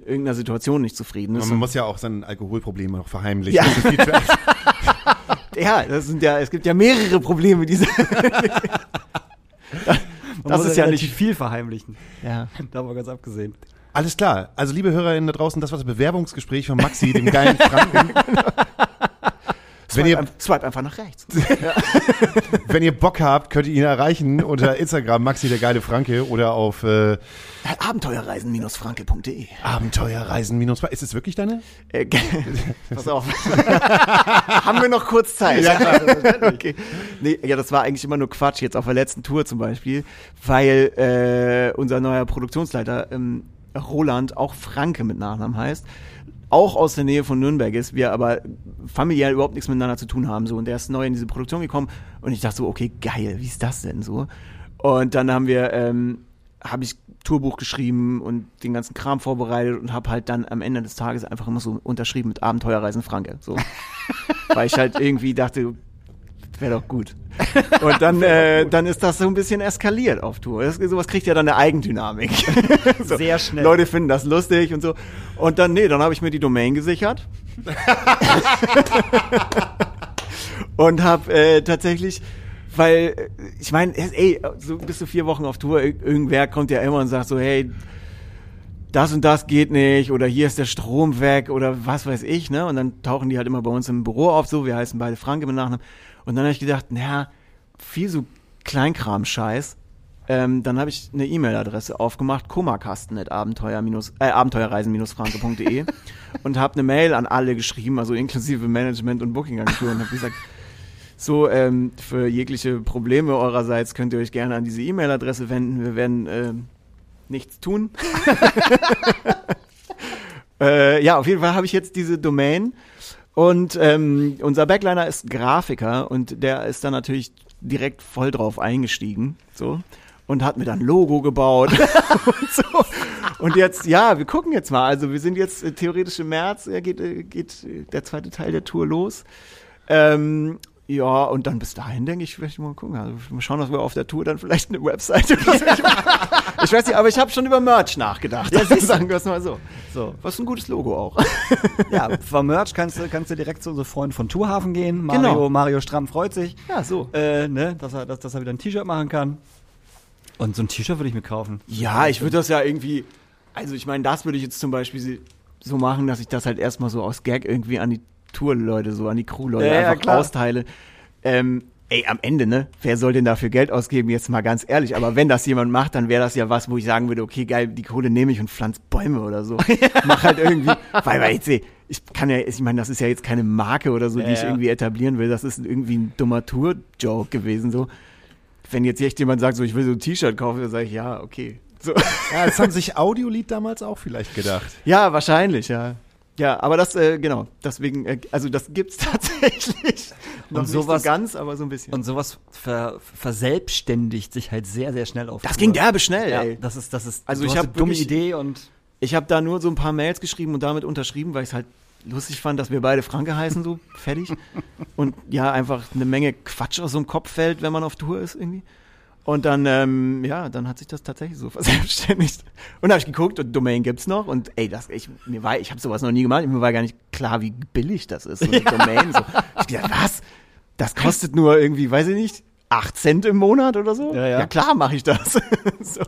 irgendeiner Situation nicht zufrieden ist. Und man muss ja auch sein Alkoholproblem noch verheimlichen. Ja. Das ist viel zu- [laughs] ja, das sind ja, es gibt ja mehrere Probleme, diese. [laughs] [laughs] Man das muss ist ja nicht- viel verheimlichen. ja. Davon ganz abgesehen. Alles klar. Also, liebe HörerInnen da draußen, das war das Bewerbungsgespräch von Maxi, dem geilen Franken. Wenn Swipe, ihr, ein- swipe einfach nach rechts. [laughs] wenn ihr Bock habt, könnt ihr ihn erreichen unter Instagram Maxi der geile Franke oder auf äh, Abenteuerreisen-franke.de. Abenteuerreisen minus. Ist es wirklich deine? Äh, [laughs] Pass auf. [laughs] Haben wir noch kurz Zeit? Ja, okay. Nee, ja, das war eigentlich immer nur Quatsch, jetzt auf der letzten Tour zum Beispiel, weil äh, unser neuer Produktionsleiter ähm, Roland auch Franke mit Nachnamen heißt. Auch aus der Nähe von Nürnberg ist, wir aber familiär überhaupt nichts miteinander zu tun haben. So. Und der ist neu in diese Produktion gekommen und ich dachte so, okay, geil, wie ist das denn so? Und dann haben wir, ähm, habe ich Tourbuch geschrieben und den ganzen Kram vorbereitet und habe halt dann am Ende des Tages einfach immer so unterschrieben mit Abenteuerreisen Franke. So. [laughs] Weil ich halt irgendwie dachte, wäre doch gut. Und dann, [laughs] äh, dann ist das so ein bisschen eskaliert auf Tour. Das, sowas kriegt ja dann eine Eigendynamik. [laughs] so. Sehr schnell. Leute finden das lustig und so. Und dann, nee, dann habe ich mir die Domain gesichert. [laughs] und habe äh, tatsächlich, weil, ich meine, ey, so bist du vier Wochen auf Tour, ir- irgendwer kommt ja immer und sagt so, hey, das und das geht nicht oder hier ist der Strom weg oder was weiß ich, ne? Und dann tauchen die halt immer bei uns im Büro auf, so, wir heißen beide Franke mit Nachnamen. Und dann habe ich gedacht, naja, viel so Kleinkram-Scheiß. Ähm, dann habe ich eine E-Mail-Adresse aufgemacht, komakasten at abenteuer äh, abenteuerreisen-franke.de [laughs] und habe eine Mail an alle geschrieben, also inklusive Management und Booking-Agentur und habe gesagt, so, ähm, für jegliche Probleme eurerseits könnt ihr euch gerne an diese E-Mail-Adresse wenden. Wir werden ähm, nichts tun. [laughs] [laughs] äh, ja, auf jeden Fall habe ich jetzt diese Domain und ähm, unser Backliner ist Grafiker und der ist dann natürlich direkt voll drauf eingestiegen, so und hat mir dann Logo gebaut [laughs] und so. Und jetzt, ja, wir gucken jetzt mal. Also wir sind jetzt äh, theoretisch im März, äh, geht, äh, geht äh, der zweite Teil der Tour los. Ähm, ja, und dann bis dahin denke ich, vielleicht mal gucken. Also mal schauen, dass wir auf der Tour dann vielleicht eine Webseite oder so. [laughs] Ich weiß nicht, aber ich habe schon über Merch nachgedacht. Ja, sagen wir es mal so. So. Was ein gutes Logo auch. [laughs] Ja, vom Merch kannst du, kannst du direkt zu unseren Freunden von Tourhafen gehen. Mario, Genau. Mario Stramm freut sich. Ja, so. Äh, ne, dass er, dass, dass er wieder ein T-Shirt machen kann. Und so ein T-Shirt würde ich mir kaufen. Ja, ich würde das ja irgendwie, also ich meine, das würde ich jetzt zum Beispiel so machen, dass ich das halt erstmal so aus Gag irgendwie an die Tour-Leute, so an die Crew-Leute Ja, ja, einfach klar. austeile. Ähm, ey, am Ende, ne? Wer soll denn dafür Geld ausgeben? Jetzt mal ganz ehrlich. Aber wenn das jemand macht, dann wäre das ja was, wo ich sagen würde, okay, geil, die Kohle nehme ich und pflanz Bäume oder so. [laughs] Mach halt irgendwie, weil, weil jetzt, seh, ich kann ja, ich meine, das ist ja jetzt keine Marke oder so, die Ja, ich ja. irgendwie etablieren will. Das ist irgendwie ein dummer Tour-Joke gewesen, so. Wenn jetzt echt jemand sagt, so, ich will so ein T-Shirt kaufen, dann sage ich, ja, okay. So. Ja, das haben sich Audiolied damals auch vielleicht gedacht. Ja, wahrscheinlich, ja. Ja, aber das, äh, genau, deswegen, äh, also das gibt's [laughs] tatsächlich. Noch Und sowas- nicht so ganz, aber so ein bisschen. Und sowas ver, verselbstständigt sich halt sehr, sehr schnell auf. das ging derbe schnell, Ja, ey. das ist, das ist, Also ich hast hab eine dumme Idee und Ich habe da nur so ein paar Mails geschrieben und damit unterschrieben, weil ich es halt lustig fand, dass wir beide Franke heißen, so fertig. [laughs] Und ja, einfach eine Menge Quatsch aus so dem Kopf fällt, wenn man auf Tour ist irgendwie. Und dann, ähm, ja, dann hat sich das tatsächlich so [laughs] verselbstständigt. Und da habe ich geguckt und Domain gibt's noch und ey, das, ich, mir war, ich habe sowas noch nie gemacht, mir war gar nicht klar, wie billig das ist, so eine [laughs] Domain. So. Ich gedacht, was? Das kostet nur irgendwie, weiß ich nicht, 8 Cent im Monat oder so? Ja, ja. ja klar mache ich das. [laughs] so.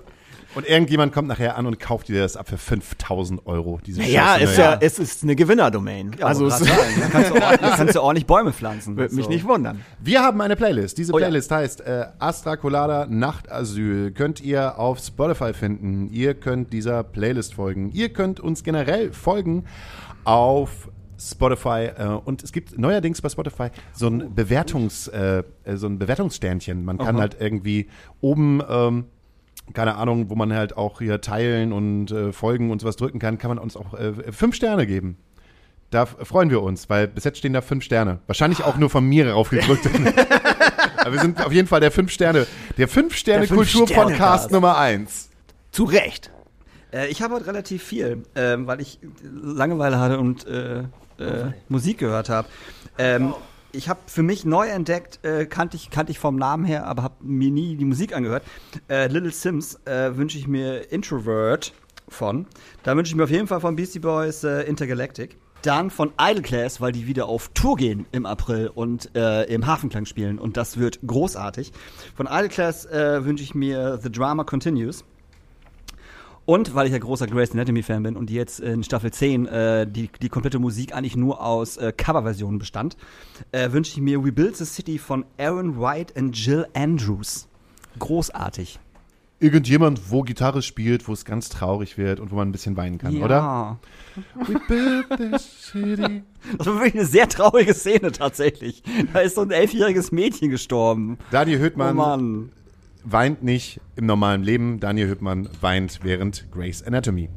Und irgendjemand kommt nachher an und kauft dir das ab für 5000 Euro. Diese Ja, ist ja, es ist eine Gewinnerdomain. also sagen, da kannst du, ordentlich, kannst du ordentlich Bäume pflanzen. würde mich So. nicht wundern. Wir haben eine Playlist. Diese Oh ja. Playlist heißt äh, Astra Colada Nachtasyl. Könnt ihr auf Spotify finden. Ihr könnt dieser Playlist folgen. Ihr könnt uns generell folgen auf Spotify äh, und es gibt neuerdings bei Spotify so ein Bewertungs äh, äh, so ein Bewertungssternchen. Man kann Aha. halt irgendwie oben ähm, keine Ahnung, wo man halt auch hier teilen und äh, folgen und sowas drücken kann, kann man uns auch äh, fünf Sterne geben. Da freuen wir uns, weil bis jetzt stehen da fünf Sterne. Wahrscheinlich auch nur von mir raufgedrückt. [laughs] Aber wir sind auf jeden Fall der fünf Sterne, der fünf Sterne Kulturpodcast Fünf-Sterne-Cast. Nummer eins. Zu Recht. Äh, ich habe heute relativ viel, ähm, weil ich Langeweile hatte und äh, äh, Musik gehört habe. Ähm, ich habe für mich neu entdeckt, äh, kannte ich kannte ich vom Namen her, aber habe mir nie die Musik angehört. Äh, Little Sims äh, wünsche ich mir Introvert von. Da wünsche ich mir auf jeden Fall von Beastie Boys äh, Intergalactic. Dann von Idle Class, weil die wieder auf Tour gehen im April und äh, im Hafenklang spielen und das wird großartig. Von Idle Class äh, wünsche ich mir The Drama Continues. Und weil ich ja großer Grey's Anatomy-Fan bin und die jetzt in Staffel 10 äh, die, die komplette Musik eigentlich nur aus äh, Coverversionen bestand, äh, wünsche ich mir We Build the City von Aaron White und Jill Andrews. Großartig. Irgendjemand, wo Gitarre spielt, wo es ganz traurig wird und wo man ein bisschen weinen kann, oder? We built this city. [laughs] Das war wirklich eine sehr traurige Szene tatsächlich. Da ist so ein elfjähriges Mädchen gestorben. Daniel Oh Hüttmann Mann. Weint nicht im normalen Leben. Daniel Hüttmann weint während Grey's Anatomy.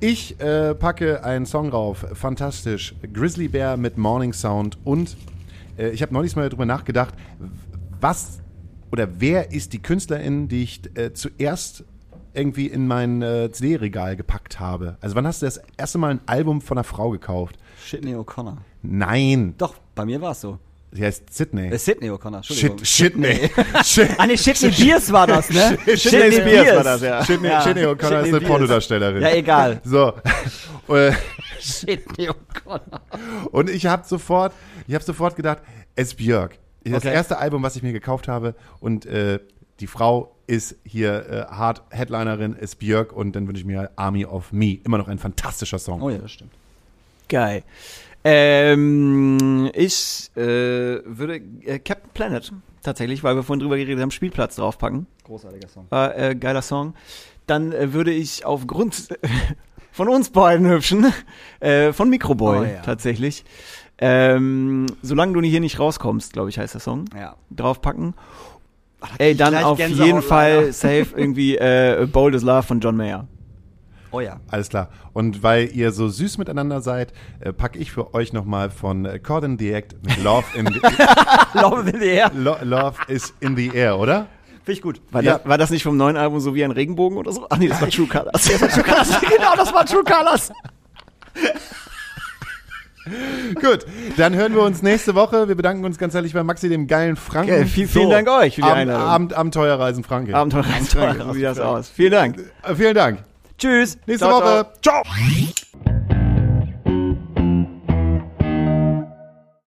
Ich äh, packe einen Song rauf, fantastisch. Grizzly Bear mit Morning Sound und äh, ich habe neulich mal darüber nachgedacht, was oder wer ist die Künstlerin, die ich äh, zuerst irgendwie in mein äh, CD-Regal gepackt habe. Also wann hast du das erste Mal ein Album von einer Frau gekauft? Sidney O'Connor. Nein, Doch, bei mir war es so. Sie heißt Sydney. Äh, Sidney O'Connor, Entschuldigung. Shit. [laughs] Shit. Ah, nee, Sidney Beers war das, ne? Sidney Spears war das, ja. Sidney, Ja. Sidney O'Connor ist eine Beers. Pornodarstellerin. Ja, egal. So. [laughs] Äh, Sidney O'Connor. Und ich habe sofort, ich habe sofort gedacht, es Björk. Das Okay. erste Album, was ich mir gekauft habe und äh, die Frau ist hier äh, hart Headlinerin, ist Björk und dann wünsche ich mir Army of Me. Immer noch ein fantastischer Song. Oh ja, das stimmt. Geil. Ähm, ich äh, würde äh, Captain Planet tatsächlich, weil wir vorhin drüber geredet haben, Spielplatz draufpacken. Großartiger Song. War, äh, geiler Song. Dann äh, würde ich aufgrund [laughs] von uns beiden Hübschen, äh, von Microboy Oh, ja. tatsächlich, ähm, solange du hier nicht rauskommst, glaube ich, heißt der Song, Ja. draufpacken. Ey, dann auf jeden Fall safe irgendwie äh, Bold as Love von John Mayer. Oh ja. Alles klar. Und weil ihr so süß miteinander seid, äh, packe ich für euch nochmal von äh, Cord and the Act mit Love in the, [laughs] Love in the Air. Lo, Love is in the air, oder? Finde ich gut. War, Ja. das, war das nicht vom neuen Album so wie ein Regenbogen oder so? Ach nee, das war True Colors. Das war True Colors. [laughs] genau, das war True Colors. Gut, dann hören wir uns nächste Woche. Wir bedanken uns ganz herzlich bei Maxi, dem geilen Franken. Geil, viel- vielen Dank euch für die Abend, Einladung. Abend, Abenteuerreisen Franke. Abenteuer, so sieht das aus. Vielen Dank. Äh, vielen Dank. Tschüss. Nächste Ciao, Woche. ciao.